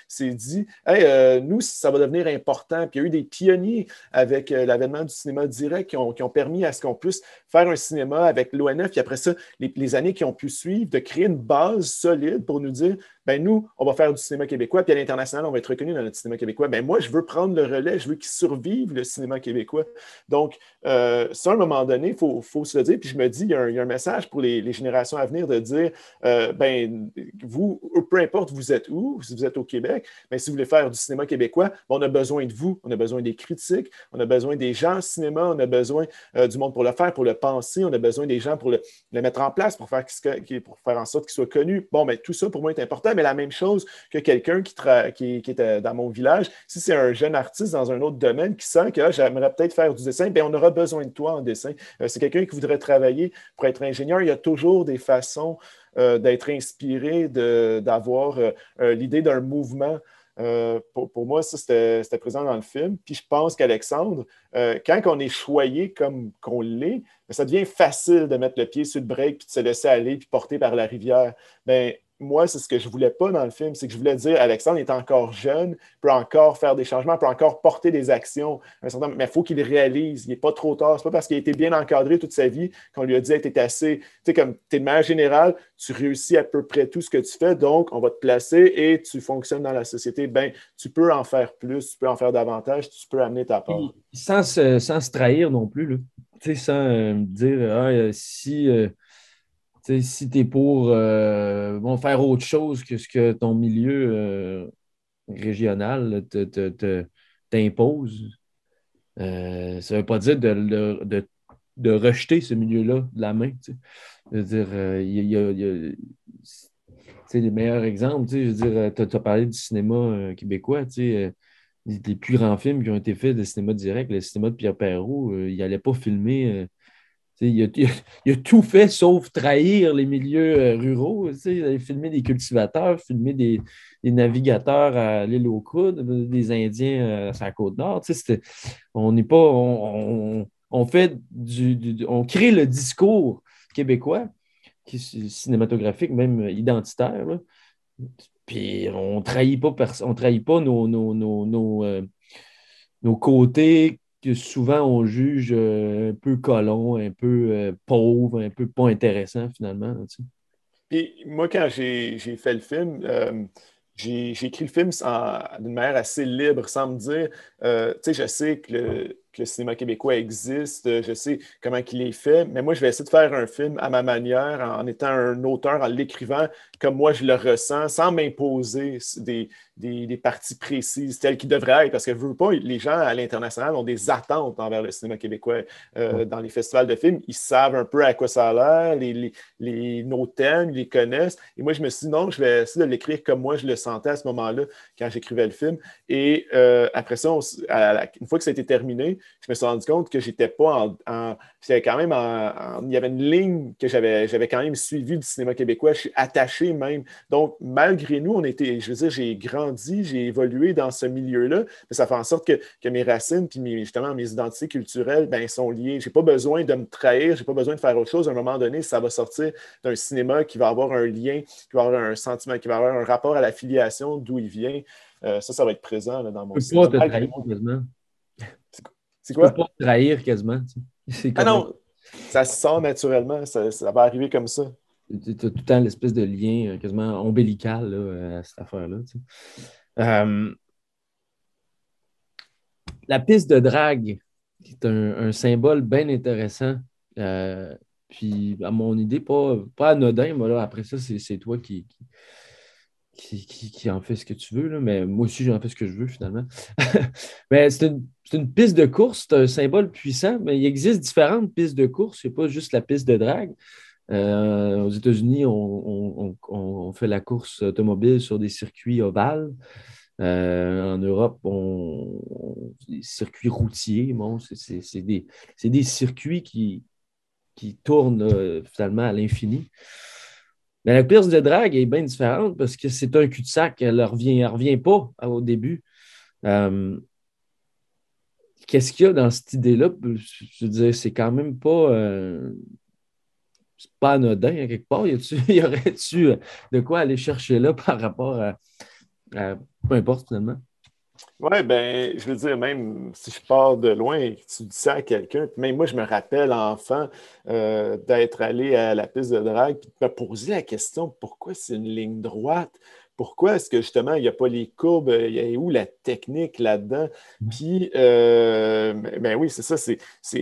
Speaker 3: s'est dit, hey, nous, ça va devenir important. Puis il y a eu des pionniers avec l'avènement du cinéma direct qui ont, qui ont permis à ce qu'on puisse faire un cinéma avec l'ONF, puis après ça, les, années qui ont pu suivre, de créer une base solide pour nous dire, ben nous, on va faire du cinéma québécois, puis à l'international, on va être reconnu dans notre cinéma québécois. Ben moi, je veux prendre le relais, je veux qu'il survive le cinéma québécois. Donc, euh, ça, à un moment donné, il faut, se le dire, puis je me dis, il y a un, message pour les, générations à venir de dire, euh, ben vous, peu importe vous êtes où, si vous êtes au Québec, ben, si vous voulez faire du cinéma québécois, ben, on a besoin de vous, on a besoin des critiques, on a besoin des gens au cinéma, on a besoin euh, du monde pour le faire, pour le penser, on a besoin des gens pour le, mettre en place, pour faire, pour faire en sorte qu'il soit connu. Bon, mais ben, tout ça, pour moi, est important, mais la même chose que quelqu'un qui, qui, est euh, dans mon village, si c'est un jeune artiste dans un autre domaine qui sent que ah, j'aimerais peut-être faire du dessin, bien, on aura besoin de toi en dessin. Euh, c'est quelqu'un qui voudrait travailler pour être ingénieur. Il y a toujours des façons d'être inspiré, d'avoir l'idée d'un mouvement. Euh, pour, moi, ça, c'était présent dans le film. Puis je pense qu'Alexandre, euh, quand on est choyé comme qu'on l'est, ben, ça devient facile de mettre le pied sur le break puis de se laisser aller puis porter par la rivière. Bien, moi, c'est ce que je voulais pas dans le film, c'est que je voulais dire Alexandre est encore jeune, peut encore faire des changements, peut encore porter des actions, mais il faut qu'il réalise, il n'est pas trop tard. C'est pas parce qu'il a été bien encadré toute sa vie qu'on lui a dit tu es assez, tu sais, comme tu es de manière générale, tu réussis à peu près tout ce que tu fais, donc on va te placer et tu fonctionnes dans la société. Ben, tu peux en faire plus, tu peux en faire davantage, tu peux amener ta part.
Speaker 2: Sans se, trahir non plus, là. sans euh, dire ah, euh, si. Euh, si tu es pour euh, faire autre chose que ce que ton milieu euh, régional t'impose, euh, ça ne veut pas dire de, rejeter ce milieu-là de la main. dire, il y a, les meilleurs exemples. Je veux dire, tu as, parlé du cinéma québécois. les plus grands films qui ont été faits de cinéma direct, le cinéma de Pierre Perrault, il n'allait pas filmer il a, tout fait sauf trahir les milieux euh, ruraux. Il a filmé des cultivateurs, filmé des, navigateurs à l'île aux Coudes, des Indiens euh, à sa côte nord. On n'est pas. On, fait On crée le discours québécois, qui cinématographique, même identitaire. Puis on ne trahit pas, on trahit pas nos, nos, nos, euh, nos côtés souvent on juge euh, un peu colon, un peu euh, pauvre, un peu pas intéressant finalement.
Speaker 3: Puis moi, quand j'ai fait le film, euh, j'ai écrit le film d'une manière assez libre, sans me dire, tu sais, je sais que le, que le cinéma québécois existe, je sais comment il est fait, mais moi, je vais essayer de faire un film à ma manière, en étant un auteur, en l'écrivant comme moi je le ressens, sans m'imposer des, des, parties précises telles qu'ils devraient être, parce que veux pas, les gens à l'international ont des attentes envers le cinéma québécois. Euh, dans les festivals de films, ils savent un peu à quoi ça a l'air, les, les, nos thèmes, ils les connaissent. Et moi, je me suis dit, non, je vais essayer de l'écrire comme moi je le sentais à ce moment-là, quand j'écrivais le film. Et euh, après ça, une fois que ça a été terminé, je me suis rendu compte que j'étais pas en. Quand même il y avait une ligne que j'avais, j'avais quand même suivie du cinéma québécois. Je suis attaché même. Donc, malgré nous, on était, je veux dire, j'ai grandi, j'ai évolué dans ce milieu-là, mais ça fait en sorte que, mes racines, puis justement mes identités culturelles, ben, sont liées. Je n'ai pas besoin de me trahir, je n'ai pas besoin de faire autre chose. À un moment donné, ça va sortir d'un cinéma qui va avoir un lien, qui va avoir un sentiment, qui va avoir un rapport à la filiation d'où il vient. Euh, ça, ça va être présent dans mon cinéma.
Speaker 2: C'est quoi? Tu peux pas trahir quasiment. [laughs]
Speaker 3: Ah non, ça se sent naturellement, ça, va arriver comme ça.
Speaker 2: Tu as tout le temps l'espèce de lien euh, quasiment ombilical là, à cette affaire-là. Euh, la piste de drague, qui est un, symbole bien intéressant. Euh, puis, à mon idée, pas, pas anodin, mais là, après ça, c'est toi qui, qui, en fait ce que tu veux, là, mais moi aussi, j'en fais ce que je veux finalement. [laughs] mais c'est une, piste de course, c'est un symbole puissant, mais il existe différentes pistes de course, c'est pas juste la piste de drague. Euh, aux États-Unis, on, fait la course automobile sur des circuits ovales. Euh, en Europe, on, des circuits routiers, bon, c'est des, des, circuits qui, qui tournent euh, finalement à l'infini. Mais la pièce de drague est bien différente parce que c'est un cul-de-sac. Elle ne revient, revient pas au début. Euh, qu'est-ce qu'il y a dans cette idée-là? Je veux dire, c'est quand même pas. Euh, pas anodin, quelque part. Y, [laughs] y aurait-tu de quoi aller chercher là par rapport à. peu importe, finalement?
Speaker 3: Oui, ben, je veux dire, même si je pars de loin et que tu dis ça à quelqu'un, même moi, je me rappelle, enfant, euh, d'être allé à la piste de drague et de me poser la question pourquoi c'est une ligne droite? Pourquoi est-ce que justement, il n'y a pas les courbes, il y a où la technique là-dedans? Puis, euh, ben oui, c'est ça, c'est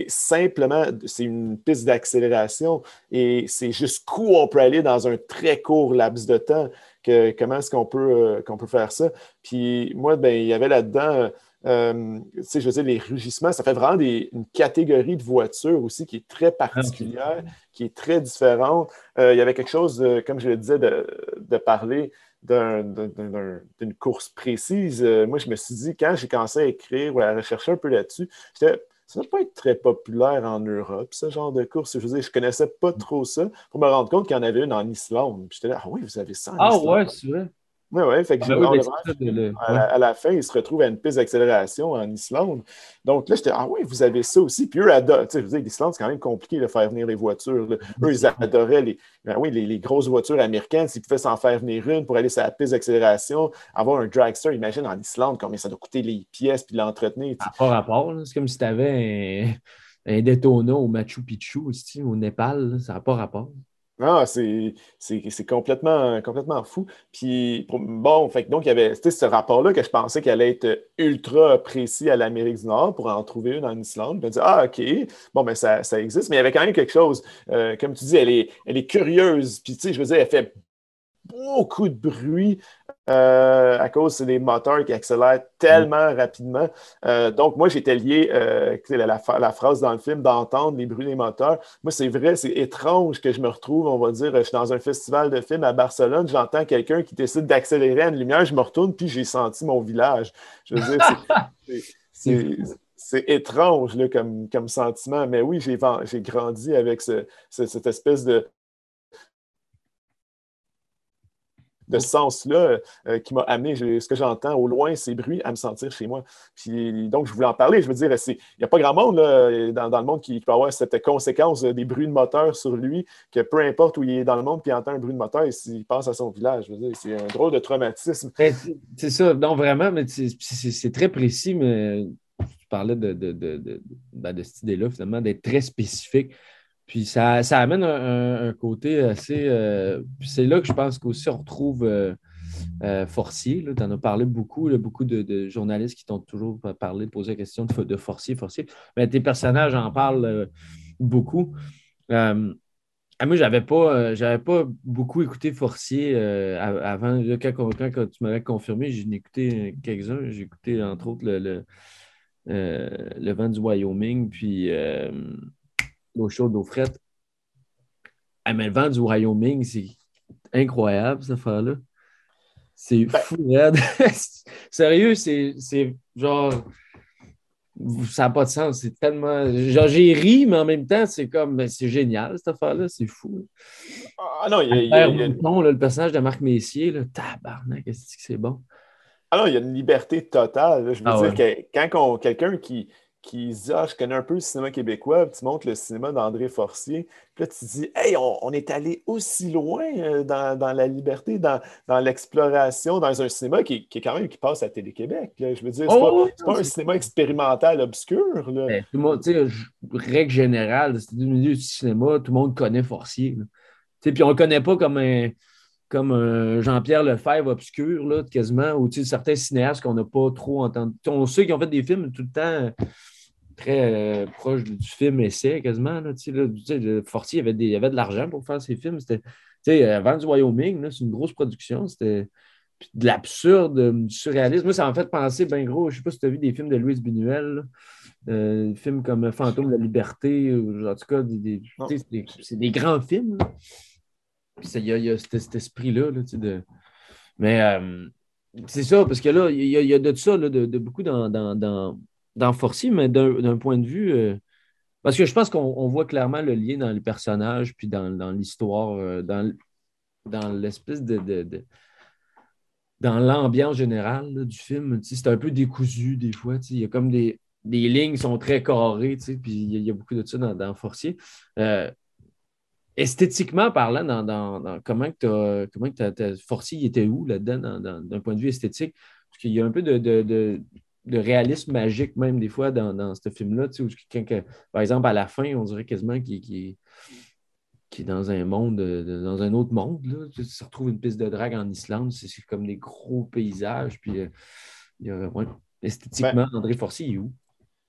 Speaker 3: simplement, c'est une piste d'accélération et c'est jusqu'où on peut aller dans un très court laps de temps comment est-ce qu'on peut, euh, qu'on peut faire ça. Puis moi, ben, il y avait là-dedans, euh, tu sais, je veux dire, les rugissements, ça fait vraiment une catégorie de voitures aussi qui est très particulière, qui est très différente. Euh, il y avait quelque chose, comme je le disais, de, parler d'une course précise. moi, je me suis dit, quand j'ai commencé à écrire ou à rechercher un peu là-dessus, j'étais ça ne va pas être très populaire en Europe, ce genre de course. Je veux dire, je ne connaissais pas trop ça pour me rendre compte qu'il y en avait une en Islande. J'étais là, ah oui, vous avez ça en
Speaker 2: ah, ouais, c'est vrai.
Speaker 3: Oui, oui. Fait que ah, ben, à, la, fin, ils se retrouvent à une piste d'accélération en Islande. Donc là, j'étais, ah oui, vous avez ça aussi. Puis eux adorent. Tu sais, l'Islande, c'est quand même compliqué de faire venir les voitures. Eux, ils adoraient les, ben oui, les, grosses voitures américaines. S'ils pouvaient s'en faire venir une pour aller sur la piste d'accélération, avoir un dragster, imagine en Islande combien ça doit coûter les pièces puis l'entretenir.
Speaker 2: Pas rapport. C'est comme si tu avais un, un Daytona au Machu Picchu, aussi, au Népal. ça n'a pas rapport.
Speaker 3: Ah, c'est complètement, fou. Puis, bon, fait, donc, il y avait ce rapport-là que je pensais qu'elle allait être ultra précis à l'Amérique du Nord pour en trouver une en Islande. Puis, ah, OK, bon, ben, ça, ça, existe. Mais il y avait quand même quelque chose. Euh, comme tu dis, elle est, elle est curieuse. Puis, tu sais, je veux dire, elle fait beaucoup de bruit euh, à cause des moteurs qui accélèrent tellement rapidement. Euh, donc, moi, j'étais lié, euh, la, la, phrase dans le film, d'entendre les bruits des moteurs. Moi, c'est vrai, c'est étrange que je me retrouve, on va dire, je suis dans un festival de films à Barcelone, j'entends quelqu'un qui décide d'accélérer à une lumière, je me retourne, puis j'ai senti mon village. Je veux dire, c'est [laughs] étrange là, comme, comme sentiment, mais oui, j'ai grandi avec cette espèce de, de ce sens-là euh, qui m'a amené, ce que j'entends au loin, ces bruits, à me sentir chez moi. Puis donc, je voulais en parler. Je veux dire, il n'y a pas grand monde dans, le monde qui, peut avoir cette conséquence des bruits de moteur sur lui, que peu importe où il est dans le monde, puis il entend un bruit de moteur, il passe à son village. C'est un drôle de traumatisme.
Speaker 2: C'est ça, non, vraiment, mais c'est très précis, mais tu parlais de, de, de, ben, de cette idée-là, finalement, d'être très spécifique. Puis ça, amène un, côté assez. Euh, c'est là que je pense qu'aussi on retrouve euh, euh, Forcier. Tu en as parlé beaucoup, beaucoup de, journalistes qui t'ont toujours parlé, posé la question de, Forcier, Forcier. Mais tes personnages en parlent beaucoup. moi, j'avais pas, pas beaucoup écouté Forcier avant. quand, tu m'avais confirmé, j'ai écouté quelques-uns. J'ai écouté entre autres le, le, vent du Wyoming, puis l'eau chaude, l'eau frette. Ah, mais le vent du Wyoming, c'est incroyable, cette affaire-là. C'est ben fou, Red. [laughs] Sérieux, c'est genre. Ça n'a pas de sens. C'est tellement. Genre, j'ai ri, mais en même temps, c'est comme. Ben, c'est génial, cette affaire-là. C'est fou.
Speaker 3: Ah non, il y a.
Speaker 2: le personnage de Marc Messier, là, tabarnak, qu'est-ce que c'est bon?
Speaker 3: Ah non, il y a une liberté totale. Je veux ah dire que quand quelqu'un qui, qui se dit Ah, je connais un peu le cinéma québécois, tu montres le cinéma d'André Forcier, puis là, tu te dis Hey, on, est allé aussi loin euh, dans, la liberté, dans, l'exploration, dans un cinéma qui, est quand même qui passe à Télé-Québec. Je veux dire, c'est oh, pas, un cinéma expérimental obscur. Là.
Speaker 2: Ben, tout le monde, règle générale, c'est du milieu du cinéma, tout le monde connaît Forcier. Puis on ne le connaît pas comme un comme Jean-Pierre Lefebvre obscur, là, quasiment, ou certains cinéastes qu'on n'a pas trop entendu. On sait qu'ils ont fait des films tout le temps très euh, proche du film essai quasiment. Là, là, Fortier avait, des, avait de l'argent pour faire ses films. C'était avant du Wyoming, c'est une grosse production. C'était de l'absurde, euh, du surréalisme. Moi, ça m'a fait penser, ben gros, je ne sais pas si tu as vu des films de Louise Binuel, euh, des films comme Fantôme de la liberté, ou, en tout cas, des, c'est des, grands films. Il y, a, cet, esprit-là. de... Mais c'est ça, parce que là, il y, a, de ça, de, de, beaucoup dans, dans dans Forcy, mais d'un point de vue. Euh, parce que je pense qu'on voit clairement le lien dans le personnage, puis dans, l'histoire, euh, dans dans l'espèce de, dans l'ambiance générale du film. C'est un peu décousu des fois. Il y a comme des, lignes sont très carrées, puis il y, a beaucoup de ça dans, Forcier. Euh, esthétiquement parlant, dans, comment tu as, comment Forcier il était où là-dedans d'un point de vue esthétique? Parce qu'il y a un peu de, réalisme magique même des fois dans, ce film-là. par exemple, à la fin, on dirait quasiment qu'il est dans un monde, dans un autre monde. Là. Tu, se retrouve une piste de drague en Islande, c'est comme des gros paysages. Puis, euh, il y a, esthétiquement, ben André Forcier, il est où?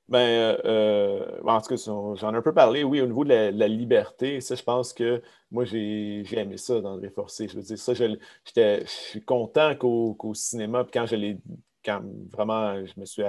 Speaker 3: Ben, euh, euh, en tout cas, j'en ai un peu parlé, oui, au niveau de la, liberté, ça, je pense que moi, j'ai aimé ça d'André Forcé. Je veux dire, ça, je, je suis content qu'au cinéma, puis quand je l'ai quand vraiment je me suis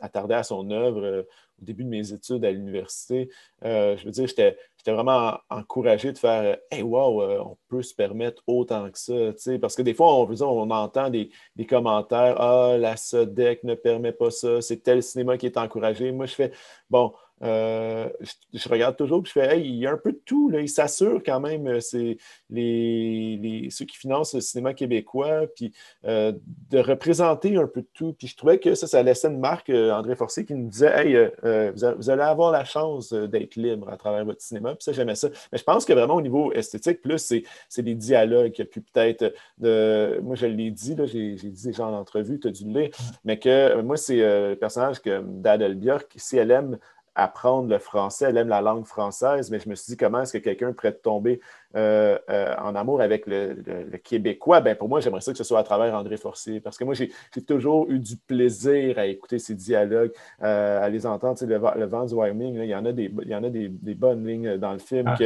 Speaker 3: attardé à son œuvre euh, au début de mes études à l'université, euh, je veux dire, j'étais vraiment encouragé de faire Hey, wow, euh, on peut se permettre autant que ça. Parce que des fois, on, on entend des, des, commentaires Ah, la SODEC ne permet pas ça, c'est tel cinéma qui est encouragé. Moi, je fais Bon, euh, je, regarde toujours et je fais, il y a un peu de tout. Là. Il s'assure quand même, euh, c'est les, ceux qui financent le cinéma québécois, puis euh, de représenter un peu de tout. Puis je trouvais que ça, ça laissait une marque, André Forcé, qui nous disait, hey, vous, allez avoir la chance d'être libre à travers votre cinéma. Puis ça, j'aimais ça. Mais je pense que vraiment au niveau esthétique, plus c'est des dialogues. Il y a pu peut-être, de... moi je l'ai dit, j'ai dit déjà en entrevue, tu as dû le lire, mais que moi, c'est le personnage que d'Adèle Björk, si elle aime apprendre le français, elle aime la langue française, mais je me suis dit comment est-ce que quelqu'un pourrait tomber euh, euh, en amour avec le, québécois? Ben, pour moi, j'aimerais ça que ce soit à travers André Forcier, parce que moi, j'ai toujours eu du plaisir à écouter ces dialogues, euh, à les entendre. le, le, vent du Wyoming, il y en a, des, il y en a des, bonnes lignes dans le film. Ah,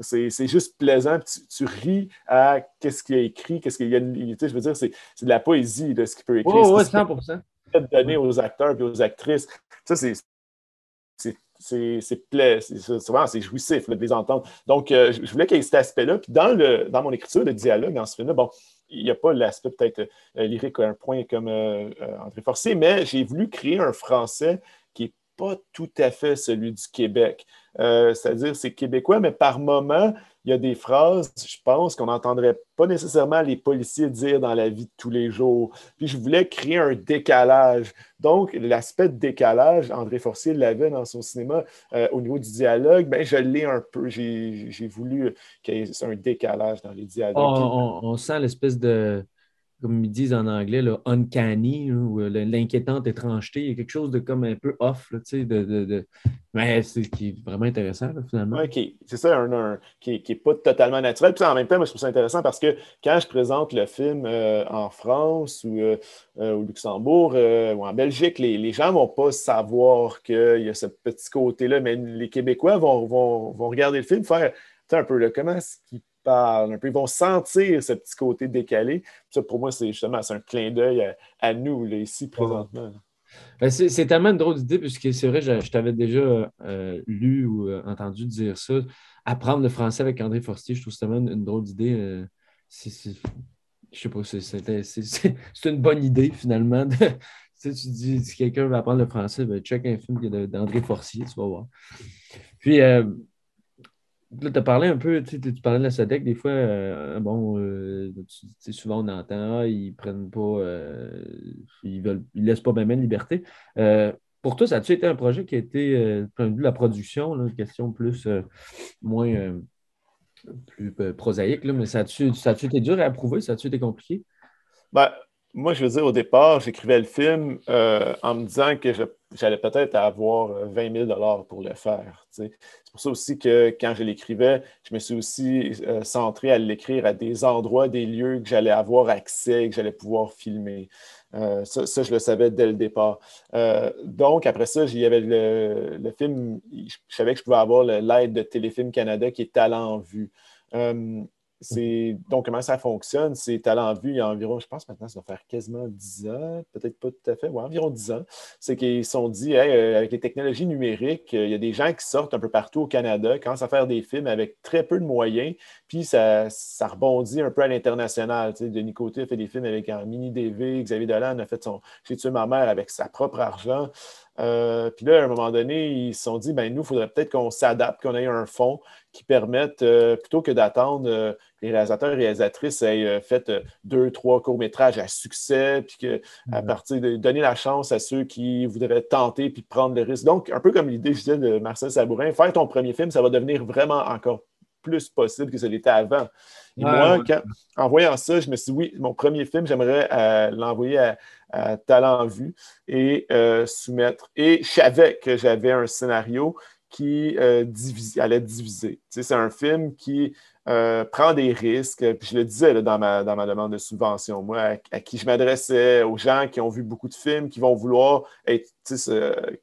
Speaker 3: c'est juste plaisant. Tu, ris à qu'est-ce qu'il a écrit, qu'est-ce qu'il y a. je veux dire, c'est de la poésie de ce qu'il peut écrire.
Speaker 2: Oh, 100%.
Speaker 3: Donner aux acteurs et aux actrices. Ça, c'est c'est c'est jouissif de les entendre. Donc, euh, je voulais qu'il y ait cet aspect-là. Puis dans, le, dans mon écriture de dialogue dans ce film-là, bon, il n'y a pas l'aspect peut-être euh, lyrique à un point comme euh, André Forcé, mais j'ai voulu créer un français qui n'est pas tout à fait celui du Québec. C'est-à-dire, c'est québécois, mais par moment, il y a des phrases, je pense, qu'on n'entendrait pas nécessairement les policiers dire dans la vie de tous les jours. Puis je voulais créer un décalage. Donc, l'aspect de décalage, André Forcier l'avait dans son cinéma euh, au niveau du dialogue, ben, je l'ai un peu. J'ai voulu qu'il y ait un décalage dans les dialogues.
Speaker 2: on sent l'espèce de comme ils disent en anglais, le uncanny, ou euh, l'inquiétante étrangeté. Il y a quelque chose de comme un peu off, là, de, de, de... mais c'est qui est vraiment intéressant, finalement.
Speaker 3: Oui, c'est ça, un, qui n'est pas totalement naturel. Puis en même temps, moi, je trouve ça intéressant parce que quand je présente le film euh, en France ou euh, au Luxembourg ou en Belgique, les, les gens ne vont pas savoir qu'il y a ce petit côté-là, mais les Québécois vont, vont, vont regarder le film, faire un peu là, comment est-ce qu'ils un peu. Ils vont sentir ce petit côté décalé. Ça, pour moi, c'est justement un clin d'œil à, nous, ici, présentement.
Speaker 2: Ben, c'est tellement une drôle d'idée, puisque c'est vrai, je, t'avais déjà euh, lu ou euh, entendu dire ça. Apprendre le français avec André Forstier, je trouve c'est tellement une, drôle d'idée. Euh, je sais pas, c'est une bonne idée finalement. [laughs] si tu dis si quelqu'un veut apprendre le français, ben, check un film d'André Forcier, tu vas voir. Puis, tu as parlé un peu, tu, parlais de la SODEC, des fois, euh, bon, euh, souvent on entend, ah, ils prennent pas, euh, ils veulent, ils laissent pas même liberté. pour toi, ça a-tu été un projet qui a été, point de vue de la production, une question plus, moins, plus prosaïque, mais ça a-tu été dur à approuver, ça a-tu été compliqué?
Speaker 3: Ben, moi, je veux dire, au départ, j'écrivais le film en me disant que j'allais peut-être avoir 20 000 pour le faire. C'est pour ça aussi que quand je l'écrivais, je me suis aussi euh, centré à l'écrire à des endroits, des lieux que j'allais avoir accès, que j'allais pouvoir filmer. Euh, ça, je le savais dès le départ. Euh, donc, après ça, il y avait le, film, je savais que je pouvais avoir l'aide de Téléfilm Canada qui est Talent en vue. Donc, comment ça fonctionne? C'est talent vue il y a environ, je pense maintenant, ça va faire quasiment 10 ans, peut-être pas tout à fait, ouais, environ 10 ans. C'est qu'ils se sont dit, euh, avec les technologies numériques, euh, il y a des gens qui sortent un peu partout au Canada, commencent à faire des films avec très peu de moyens, puis ça, ça rebondit un peu à l'international. Denis Côté a fait des films avec un mini DV, Xavier Dolan a fait son J'ai tué ma mère avec sa propre argent. Euh, puis là, à un moment donné, ils se sont dit, ben nous, il faudrait peut-être qu'on s'adapte, qu'on ait un fonds qui permette, euh, plutôt que d'attendre euh, les réalisateurs et réalisatrices aient fait deux, trois courts-métrages à succès, puis que, à partir de donner la chance à ceux qui voudraient tenter puis prendre le risque. Donc, un peu comme l'idée, je disais, de Marcel Sabourin, faire ton premier film, ça va devenir vraiment encore plus possible que ce l'était avant. Et moi, en voyant ça, je me suis dit, oui, mon premier film, j'aimerais euh, l'envoyer à, Talent Vu et euh, soumettre. Et je savais que j'avais un scénario qui euh, allait diviser. c'est un film qui euh, des risques. Puis je le disais dans, ma, demande de subvention, moi, à, qui je m'adressais, aux gens qui ont vu beaucoup de films, qui vont vouloir être,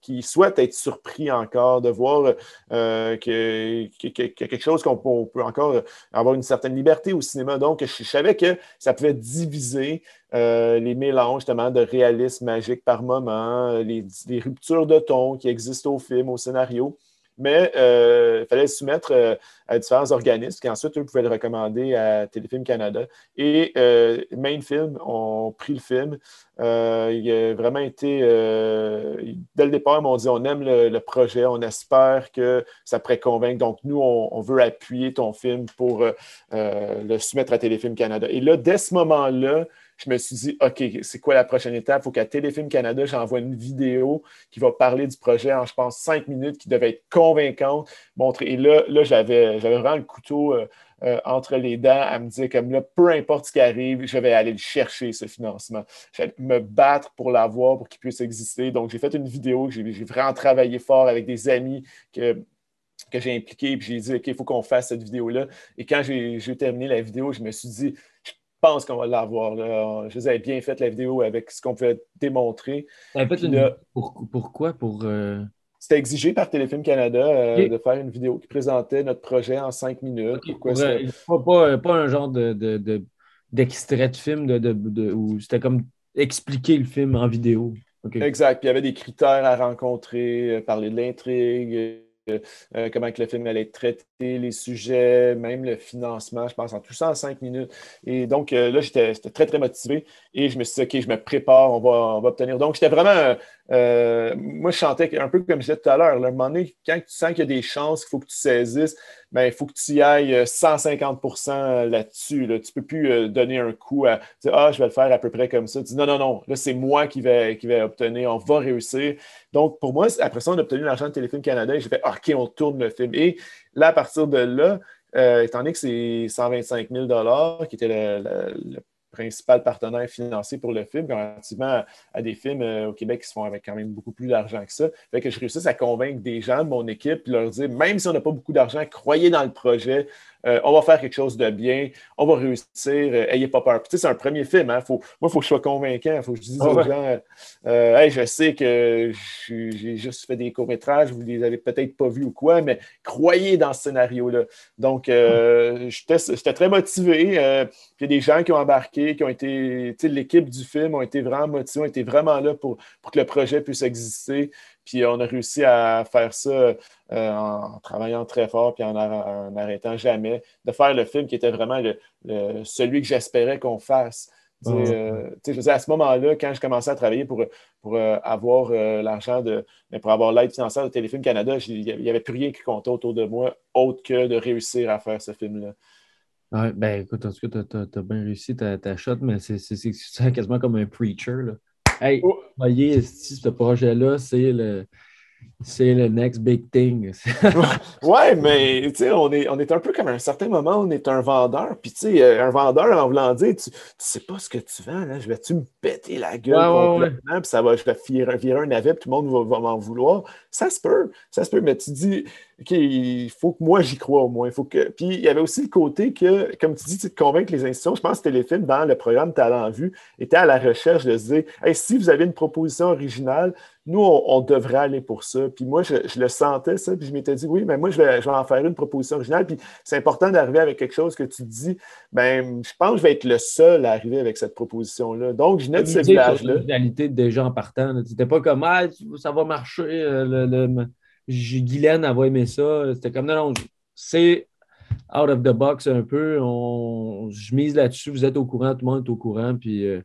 Speaker 3: qui souhaitent être surpris encore, de voir euh, a quelque chose qu'on peut, encore avoir une certaine liberté au cinéma. Donc, je, savais que ça pouvait diviser euh, les mélanges justement de réalisme magique par moment, les, les ruptures de ton qui existent au film, au scénario mais euh, il fallait le soumettre euh, à différents organismes qui ensuite, eux, pouvaient le recommander à Téléfilm Canada. Et euh, Main Film ont pris le film. il a vraiment été, dès le départ, ils m'ont dit on aime le, projet, on espère que ça pourrait convaincre. Donc, nous, on, veut appuyer ton film pour le soumettre à Téléfilm Canada. Et là, dès ce moment-là, je me suis dit, OK, c'est quoi la prochaine étape? Il faut qu'à Téléfilm Canada, j'envoie une vidéo qui va parler du projet en, je pense, cinq minutes, qui devait être convaincante. Et là, là j'avais, vraiment le couteau euh, euh, entre les dents à me dire, comme là, peu importe ce qui arrive, je vais aller le chercher, ce financement. Je vais me battre pour l'avoir, pour qu'il puisse exister. Donc, j'ai fait une vidéo, j'ai, vraiment travaillé fort avec des amis que que j'ai impliqué, puis j'ai dit, OK, il faut qu'on fasse cette vidéo-là. Et quand j'ai terminé la vidéo, je me suis dit, pense qu'on va l'avoir. Je vous avais bien fait la vidéo avec ce qu'on pouvait démontrer.
Speaker 2: En fait, une... pour, pourquoi? Pour, euh,
Speaker 3: C'était exigé par Téléfilm Canada euh, de faire une vidéo qui présentait notre projet en cinq minutes.
Speaker 2: pas, pas, un genre d'extrait de, de, film de, où c'était comme expliquer le film en vidéo.
Speaker 3: Exact. Puis il y avait des critères à rencontrer, euh, parler de l'intrigue, euh, comment que le film allait traiter les sujets, même le financement, je pense, en tout ça en cinq minutes. Et donc, euh, là, j'étais très, très motivé et je me suis dit, OK, je me prépare, on va, on va obtenir. Donc, j'étais vraiment euh, moi, je chantais un peu comme je disais tout à l'heure. À un moment donné, quand tu sens qu'il y a des chances, qu'il faut que tu saisisses, ben, il faut que tu y ailles 150% là-dessus. Tu ne peux plus donner un coup à dire Ah, je vais le faire à peu près comme ça. Tu dis non, non, non, là, c'est moi qui vais, qui obtenir, on va réussir. Donc, pour moi, après ça, on a obtenu l'argent de Téléfilm Canada et j'ai fait OK, on tourne le film. Et là, à partir de là, étant donné que c'est 125 000 qui était le principal partenaire financier pour le film, comparativement à, des films euh, au Québec qui se font avec quand même beaucoup plus d'argent que ça. Fait que je réussisse à convaincre des gens de mon équipe, leur dire, même si on n'a pas beaucoup d'argent, croyez dans le projet, euh, on va faire quelque chose de bien, on va réussir, euh, ayez pas peur. c'est un premier film, hein, moi, il faut que je sois convaincant, il faut que je dise aux gens, hey, je sais que j'ai juste fait des courts-métrages, vous les avez peut-être pas vus ou quoi, mais croyez dans ce scénario-là. Donc, j'étais très motivé. Il y a des gens qui ont embarqué, qui ont été, l'équipe du film ont été vraiment motivés, ont été vraiment là pour, que le projet puisse exister. Puis on a réussi à faire ça euh, en travaillant très fort puis en n'arrêtant jamais, de faire le film qui était vraiment celui que j'espérais qu'on fasse. Euh, à ce moment-là, quand je commençais à travailler pour, pour euh, avoir l'argent de pour avoir l'aide financière de Téléfilm Canada, il n'y avait plus rien qui comptait autour de moi autre que de réussir à faire ce film-là.
Speaker 2: Ouais, ben écoute, en tout cas, tu as, bien réussi ta, ta shot, mais c'est quasiment comme un preacher. Là. Hey, oh. voyez, ce projet-là, c'est le, c'est le next big thing. [laughs]
Speaker 3: ouais, mais tu sais, on est, on est un peu comme à un certain moment, on est un vendeur. Puis tu sais, euh, un vendeur, en voulant dire, tu, tu sais pas ce que tu vends, là, je vais-tu me péter la gueule complètement, puis ça va, je vais virer, virer un navet, puis tout le monde va, m'en vouloir? Ça se peut, ça se peut, mais tu dis, OK, il faut que moi j'y crois au moins. Il faut que... Puis il y avait aussi le côté que, comme tu dis, tu te convaincre les institutions. Je pense que Téléfilm, dans le programme Talent Vue, était à la recherche de se dire, hey, si vous avez une proposition originale, nous, on, devrait aller pour ça. Puis moi, je, le sentais, ça, puis je m'étais dit, oui, mais moi, je vais, en faire une proposition originale. Puis c'est important d'arriver avec quelque chose que tu dis, ben, je pense que je vais être le seul à arriver avec cette proposition-là. Donc, je n'ai de ce village-là.
Speaker 2: réalité des gens partant. C'était pas comme, ah, ça va marcher. Euh, le, le... Guylaine, elle va aimer ça. C'était comme, non, non, c'est out of the box un peu. On, je mise là-dessus. Vous êtes au courant, tout le monde est au courant. Puis euh,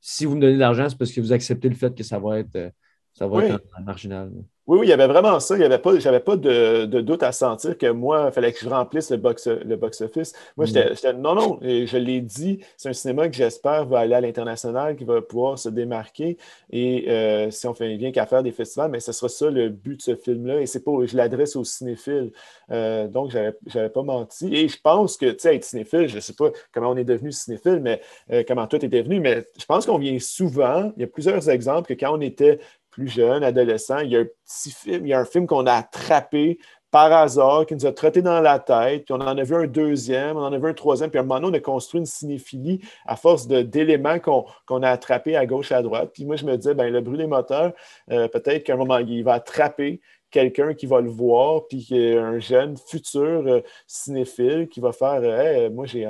Speaker 2: si vous me donnez de l'argent, c'est parce que vous acceptez le fait que ça va être. Euh, ça va être marginal.
Speaker 3: Oui, oui, il y avait vraiment ça. Je n'avais pas de, j'avais pas de, doute à sentir que moi, il fallait que je remplisse le box-office. moi, mm. j'étais, non, non, je l'ai dit, c'est un cinéma que j'espère va aller à l'international, qui va pouvoir se démarquer. Et euh, si on fait bien qu'à faire des festivals, mais ce sera ça le but de ce film-là. Et c'est pas, je l'adresse aux cinéphiles. Euh, donc, je n'avais pas menti. Et je pense que, tu sais, être cinéphile, je ne sais pas comment on est devenu cinéphile, mais euh, comment toi, tu es devenu, mais je pense qu'on vient souvent, il y a plusieurs exemples que quand on était plus jeune, adolescent, il y a un petit film, il y a un film qu'on a attrapé par hasard, qui nous a trotté dans la tête, puis on en a vu un deuxième, on en a vu un troisième, puis à un moment donné, on a construit une cinéphilie à force d'éléments qu'on a attrapés à gauche à droite. Puis moi, je me disais, ben, le bruit des moteurs, euh, peut-être qu'à un moment, il va attraper quelqu'un qui va le voir, puis un jeune futur euh, cinéphile qui va faire euh, moi, j'ai,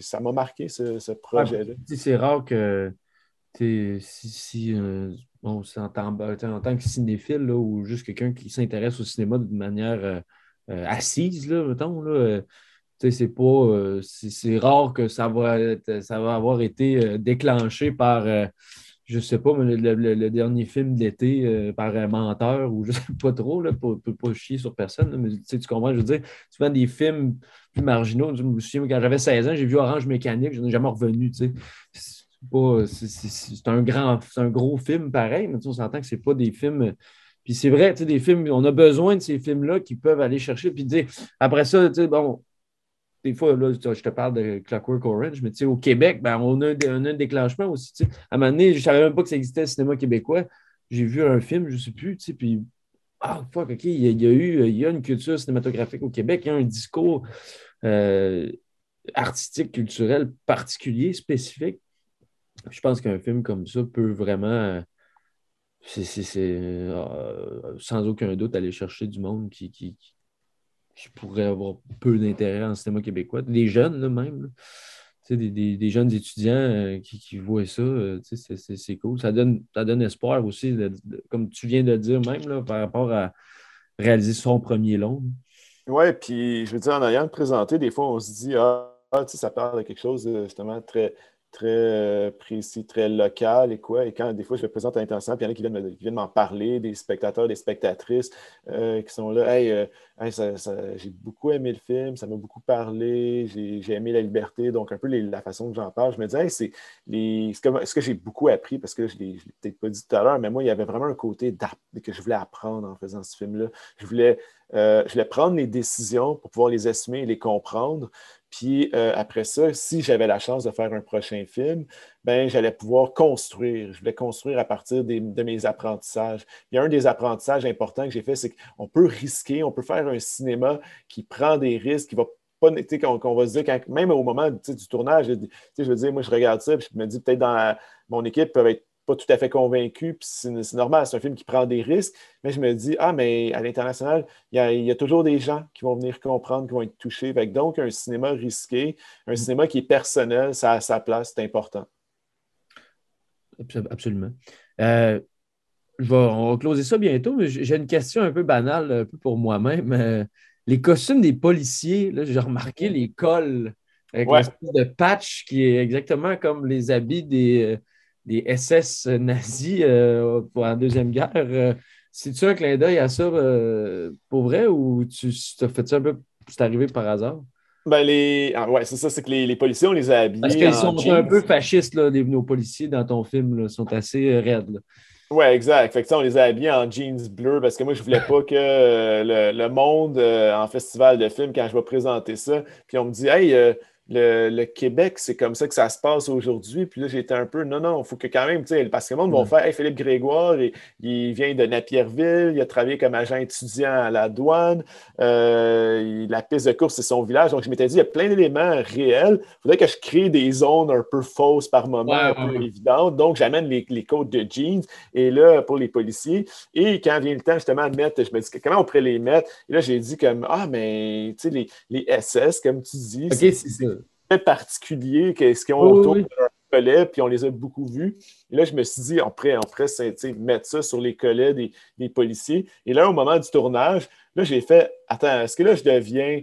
Speaker 3: ça m'a marqué ce, projet-là.
Speaker 2: c'est rare que si, si bon, en, tant, en tant que cinéphile ou juste quelqu'un qui s'intéresse au cinéma de manière euh, euh, assise, là, là, euh, c'est pas. c'est rare que ça va, ça va avoir été déclenché par je sais pas, mais le, dernier film d'été par un menteur ou je sais pas trop, là, pour ne pas chier sur personne, mais tu comprends, je veux dire, souvent des films plus marginaux. Je me souviens, quand j'avais 16 ans, j'ai vu Orange Mécanique, je n'ai jamais revenu. Tu sais c'est un grand, un gros film pareil, mais on s'entend que c'est pas des films. Puis c'est vrai, des films, on a besoin de ces films-là qui peuvent aller chercher. Puis dire, après ça, bon, des fois, là, je te parle de Clockwork Orange, mais au Québec, ben, on, a un, déclenchement aussi. À un moment donné, je ne savais même pas que ça existait le cinéma québécois. J'ai vu un film, je ne sais plus, puis ah, fuck, OK, il y, a, eu il y a une culture cinématographique au Québec, il y a un discours euh, artistique, culturel particulier, spécifique. Je pense qu'un film comme ça peut vraiment, euh, sans aucun doute, aller chercher du monde qui, qui, pourrait avoir peu d'intérêt en cinéma québécois. Des jeunes, là, même. Des, jeunes étudiants euh, qui, voient ça, euh, c'est, cool. Ça donne, ça donne espoir aussi, comme tu viens de dire même, là, par rapport à réaliser son premier long.
Speaker 3: Oui, puis je veux dire, en ayant présenté, des fois, on se dit, ah, ah ça parle de quelque chose justement très, très euh, précis, très local et quoi. Et quand des fois je le présente à l'international, puis il y en a qui viennent, m'en parler, des spectateurs, des spectatrices euh, qui sont là. Hey, euh, j'ai beaucoup aimé le film, ça m'a beaucoup parlé, j'ai aimé la liberté, donc un peu la façon que j'en parle. Je me dis, hey, c'est ce que, j'ai beaucoup appris, parce que je ne l'ai peut-être pas dit tout à l'heure, mais moi, il y avait vraiment un côté que je voulais apprendre en faisant ce film-là. Je voulais, je voulais prendre les décisions pour pouvoir les assumer et les comprendre. Puis euh, après ça, si j'avais la chance de faire un prochain film, ben, j'allais pouvoir construire. Je voulais construire à partir de mes apprentissages. Il y a un des apprentissages importants que j'ai fait, c'est qu'on peut risquer, on peut faire un cinéma qui prend des risques, qui va pas, qu'on va se dire, même au moment du tournage, je veux dire, moi, je regarde ça, puis je me dis peut-être dans mon équipe peut être pas tout à fait convaincu, puis c'est normal, c'est un film qui prend des risques, mais je me dis, ah, mais à l'international, il y, a, toujours des gens qui vont venir comprendre, qui vont être touchés. donc, un cinéma risqué, un cinéma qui est personnel, ça a sa place, c'est important.
Speaker 2: Absolument. Euh, je on va closer ça bientôt, mais j'ai une question un peu banale, un peu pour moi-même. Euh, les costumes des policiers, j'ai remarqué les cols avec de patch qui est exactement comme les habits des, des SS nazis euh, pour la Deuxième Guerre. Euh, c'est-tu un clin d'œil à ça euh, pour vrai ou tu as fait ça un peu, c'est arrivé par hasard?
Speaker 3: Ben les... Ah, ouais, c'est ça, c'est que les, policiers, on les a habillés.
Speaker 2: Parce qu'ils sont un peu fascistes, là, les, nos policiers dans ton film, Ils sont assez raides.
Speaker 3: Oui, exact. Fait que, on les a habillés en jeans bleus parce que moi, je voulais pas que le, monde en festival de films, quand je vais présenter ça, puis on me dit Hey, le, Québec, c'est comme ça que ça se passe aujourd'hui. Puis là, j'étais un peu, non, non, il faut que quand même, tu sais, parce que le monde va faire, hey, Philippe Grégoire, il, vient de Napierville, il a travaillé comme agent étudiant à la douane, euh, la piste de course, c'est son village. Donc, je m'étais dit, il y a plein d'éléments réels. Il faudrait que je crée des zones un peu fausses par moment, un peu évidentes. Donc, j'amène les, les codes de jeans. Et là, pour les policiers, et quand vient le temps justement de mettre, je me dis, comment on pourrait les mettre? Et là, j'ai dit comme, ah, mais, tu sais, les, les SS, comme tu dis.
Speaker 2: OK, c'est ça
Speaker 3: particulier qu'est-ce qu'ils ont autour de leur collet, puis on les a beaucoup vus. Et là, je me suis dit, on pourrait, on pourrait mettre ça sur les collets des, policiers. Et là, au moment du tournage, là, j'ai fait, attends, est-ce que là, je deviens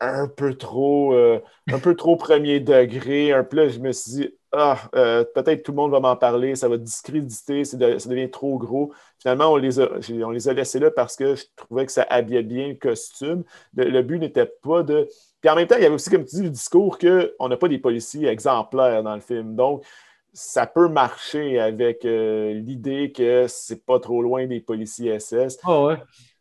Speaker 3: un peu trop, euh, un peu trop premier degré? Un peu là, je me suis dit, ah, euh, peut-être tout le monde va m'en parler, ça va discréditer, ça devient trop gros. Finalement, on les, a, on les a laissés là parce que je trouvais que ça habillait bien le costume. Le, but n'était pas de. Puis en même temps, il y avait aussi, comme tu dis, le discours qu'on n'a pas des policiers exemplaires dans le film. Donc, ça peut marcher avec euh, l'idée que c'est pas trop loin des policiers SS.
Speaker 2: Ah ouais.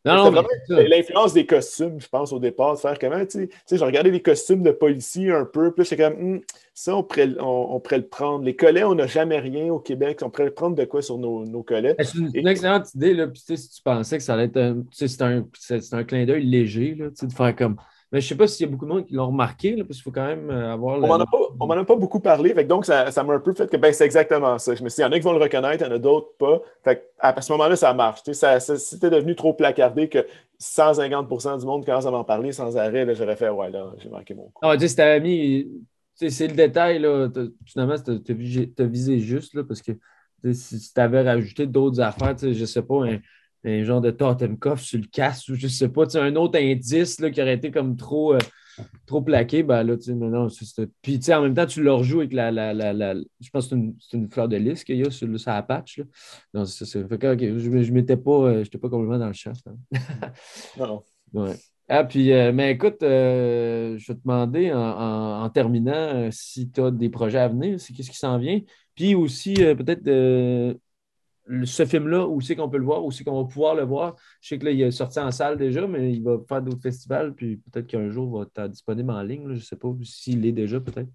Speaker 3: L'influence des costumes, je pense, au départ, de faire comment, tu sais, j'ai regardé les costumes de policiers un peu, puis j'étais comme, hmm, ça, on pourrait, on, pourrait, le prendre. Les collets, on n'a jamais rien au Québec, on pourrait le prendre de quoi sur nos, nos collets.
Speaker 2: C'est une, excellente idée, là, puis si tu pensais que ça allait être un, c'est un, un, clin d'œil léger, là, de faire comme, mais je ne sais pas s'il y a beaucoup de monde qui l'ont remarqué, parce qu'il faut quand même euh, avoir.
Speaker 3: On m'en a, pas beaucoup parlé, donc ça, m'a un peu fait que ben, c'est exactement ça. Je me suis dit, il y en a qui vont le reconnaître, il y en a d'autres pas. Fait à ce moment-là, ça marche. c'était devenu trop placardé que 150% du monde commence à m'en parler sans arrêt. J'aurais fait, ouais, là, j'ai marqué mon coup.
Speaker 2: Ah, tu sais, mis. C'est le détail, là. Finalement, tu as, visé juste, là, parce que si tu avais rajouté d'autres affaires, je ne sais pas, un, un genre de totem coffre sur le casque ou je sais pas, un autre indice là, qui aurait été comme trop, euh, trop plaqué, ben là, tu sais, non, Puis, tu sais, en même temps, tu le rejoues avec la, la, la, je pense que c'est une, fleur de lys qu'il y a sur, sur la patch, là. Non, c'est ça. Fait que, je, je m'étais pas, euh, j'étais pas complètement dans le chat. [laughs]
Speaker 3: non.
Speaker 2: Ouais. Ah, puis, euh, mais écoute, je vais te demander en, en, terminant si tu as des projets à venir, c'est qu'est-ce qui s'en vient? Puis aussi, peut-être ce film-là, où c'est qu'on peut le voir, où c'est qu'on va pouvoir le voir. Je sais que là, il est sorti en salle déjà, mais il va faire d'autres festivals, puis peut-être qu'un jour, il va être disponible en ligne. je ne sais pas s'il est déjà, peut-être.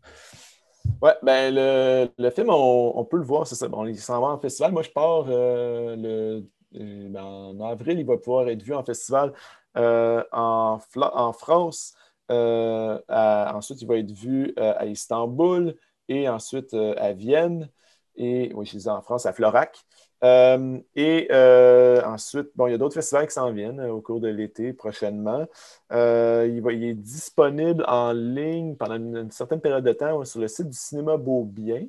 Speaker 3: Oui, ben le, film, on, peut le voir, c'est ça. Bon, il s'en va en festival. Moi, je pars euh, le, euh, ben, en avril, il va pouvoir être vu en festival euh, en, en, France. ensuite, il va être vu à Istanbul et ensuite à Vienne. Et oui, je disais en France, à Florac. Euh, et euh, ensuite, bon, il y a d'autres festivals qui s'en viennent euh, au cours de l'été prochainement. il, va, il, est disponible en ligne pendant une, certaine période de temps sur le site du cinéma Beaubien.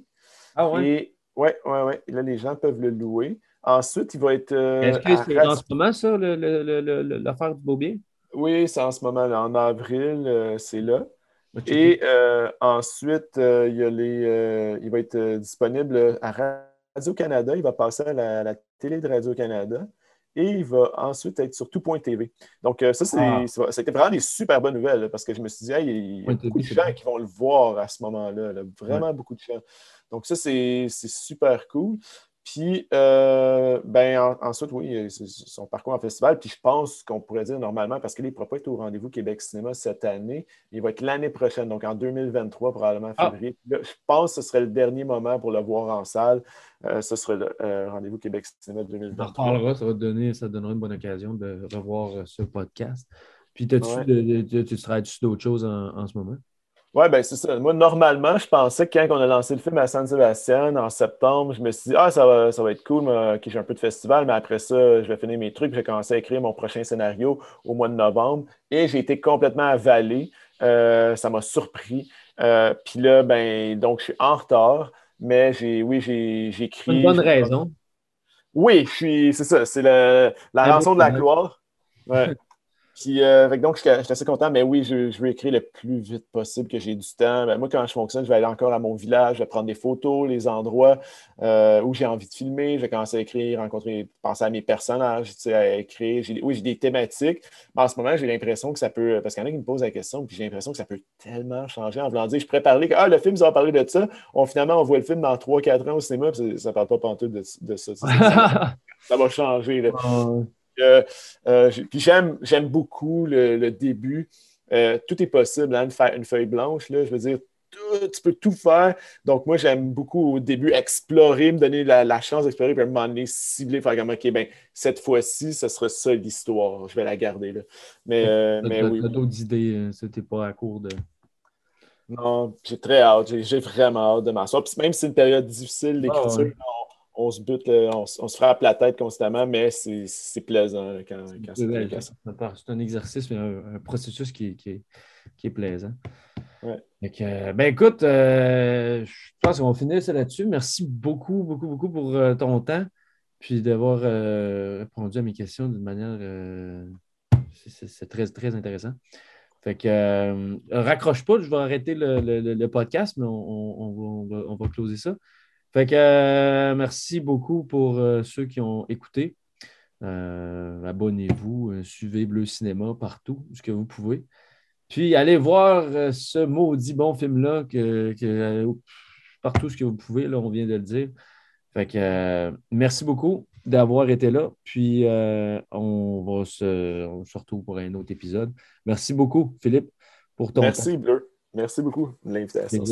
Speaker 2: Ah oui?
Speaker 3: Et oui, oui, oui. Là, les gens peuvent le louer. Ensuite, il va être.
Speaker 2: Est-ce que c'est en ce moment, ça, l'affaire du Beaubien?
Speaker 3: Oui, c'est en ce moment, en avril, c'est là. Et ensuite, il, y a les, il va être disponible à Radio-Canada, il va passer à la, télé de Radio-Canada et il va ensuite être sur tout.tv. Donc, euh, ça, ah. été vraiment des super bonnes nouvelles parce que je me suis dit, il y a beaucoup de gens qui vont le voir à ce moment-là, vraiment beaucoup de gens. Donc, ça, c'est, super cool. Puis, euh, ben, ensuite, oui, son parcours en festival. Puis, je pense qu'on pourrait dire normalement, parce qu'il ne pourra pas être au rendez-vous Québec Cinéma cette année, il va être l'année prochaine, donc en 2023, probablement ah. février. je pense que ce serait le dernier moment pour le voir en salle. Euh, ce serait le euh, rendez-vous Québec Cinéma 2023.
Speaker 2: On reparlera, ça va donner, ça donnera une bonne occasion de revoir ce podcast. Puis, tu travailles-tu d'autres choses en ce moment?
Speaker 3: Oui, ben c'est ça. Moi, normalement, je pensais que quand on a lancé le film à San Sebastian en septembre, je me suis dit, ah, ça va, ça va être cool, mais, j'ai un peu de festival, mais après ça, je vais finir mes trucs. J'ai commencé à écrire mon prochain scénario au mois de novembre et j'ai été complètement avalé. Euh, ça m'a surpris. Euh, puis là, ben, donc, je suis en retard, mais j'ai, oui, j'ai, écrit.
Speaker 2: Une bonne raison.
Speaker 3: Oui, je suis, c'est ça, c'est la rançon de la gloire. Ouais. [laughs] Puis, euh, donc, je suis assez content, mais oui, je, je, veux écrire le plus vite possible que j'ai du temps. Ben, moi, quand je fonctionne, je vais aller encore à mon village, je vais prendre des photos, les endroits euh, où j'ai envie de filmer. Je vais commencer à écrire, rencontrer, penser à mes personnages, à écrire. Oui, j'ai des thématiques, mais en ce moment, j'ai l'impression que ça peut, parce qu'il y en a qui me posent la question, puis j'ai l'impression que ça peut tellement changer en voulant dire, je pourrais parler, ah, le film, ça va parler de ça. On, finalement, on voit le film dans 3-4 ans au cinéma, puis ça ne parle pas pantoute de, de ça. [laughs] ça, va changer. Là. Euh, puis j'aime, j'aime beaucoup le, début. Euh, tout est possible, hein, de faire une feuille blanche. Là, je veux dire, tu peux tout faire. Donc, moi, j'aime beaucoup au début explorer, me donner la, chance d'explorer, puis à un moment donné, cibler, faire comme OK, ben, cette fois-ci, ce sera ça l'histoire. Je vais la garder. Là. Mais, euh, mais oui.
Speaker 2: d'autres idées, c'était pas à court de.
Speaker 3: Non, j'ai très hâte. J'ai, vraiment hâte de m'asseoir. Puis même si c'est une période difficile d'écriture, ah, on se bute, on, se frappe la tête constamment, mais c'est plaisant quand,
Speaker 2: c'est un exercice, un, un processus qui, est, plaisant. ben écoute, euh, je pense qu'on va finir ça là-dessus. Merci beaucoup, beaucoup, beaucoup pour euh, ton temps, puis d'avoir euh, répondu à mes questions d'une manière. c'est très, très intéressant. Fait que raccroche pas, je vais arrêter le, podcast, mais on, va, on, va, closer ça. Fait que merci beaucoup pour ceux qui ont écouté. Abonnez-vous, suivez Bleu Cinéma partout, ce que vous pouvez. Puis allez voir ce maudit bon film-là que, que partout ce que vous pouvez, là, on vient de le dire. Fait que euh, merci beaucoup d'avoir été là. Puis euh, on, va se, on se retrouve pour un autre épisode. Merci beaucoup, Philippe, pour ton
Speaker 3: Merci, Bleu. Merci beaucoup de l'invitation.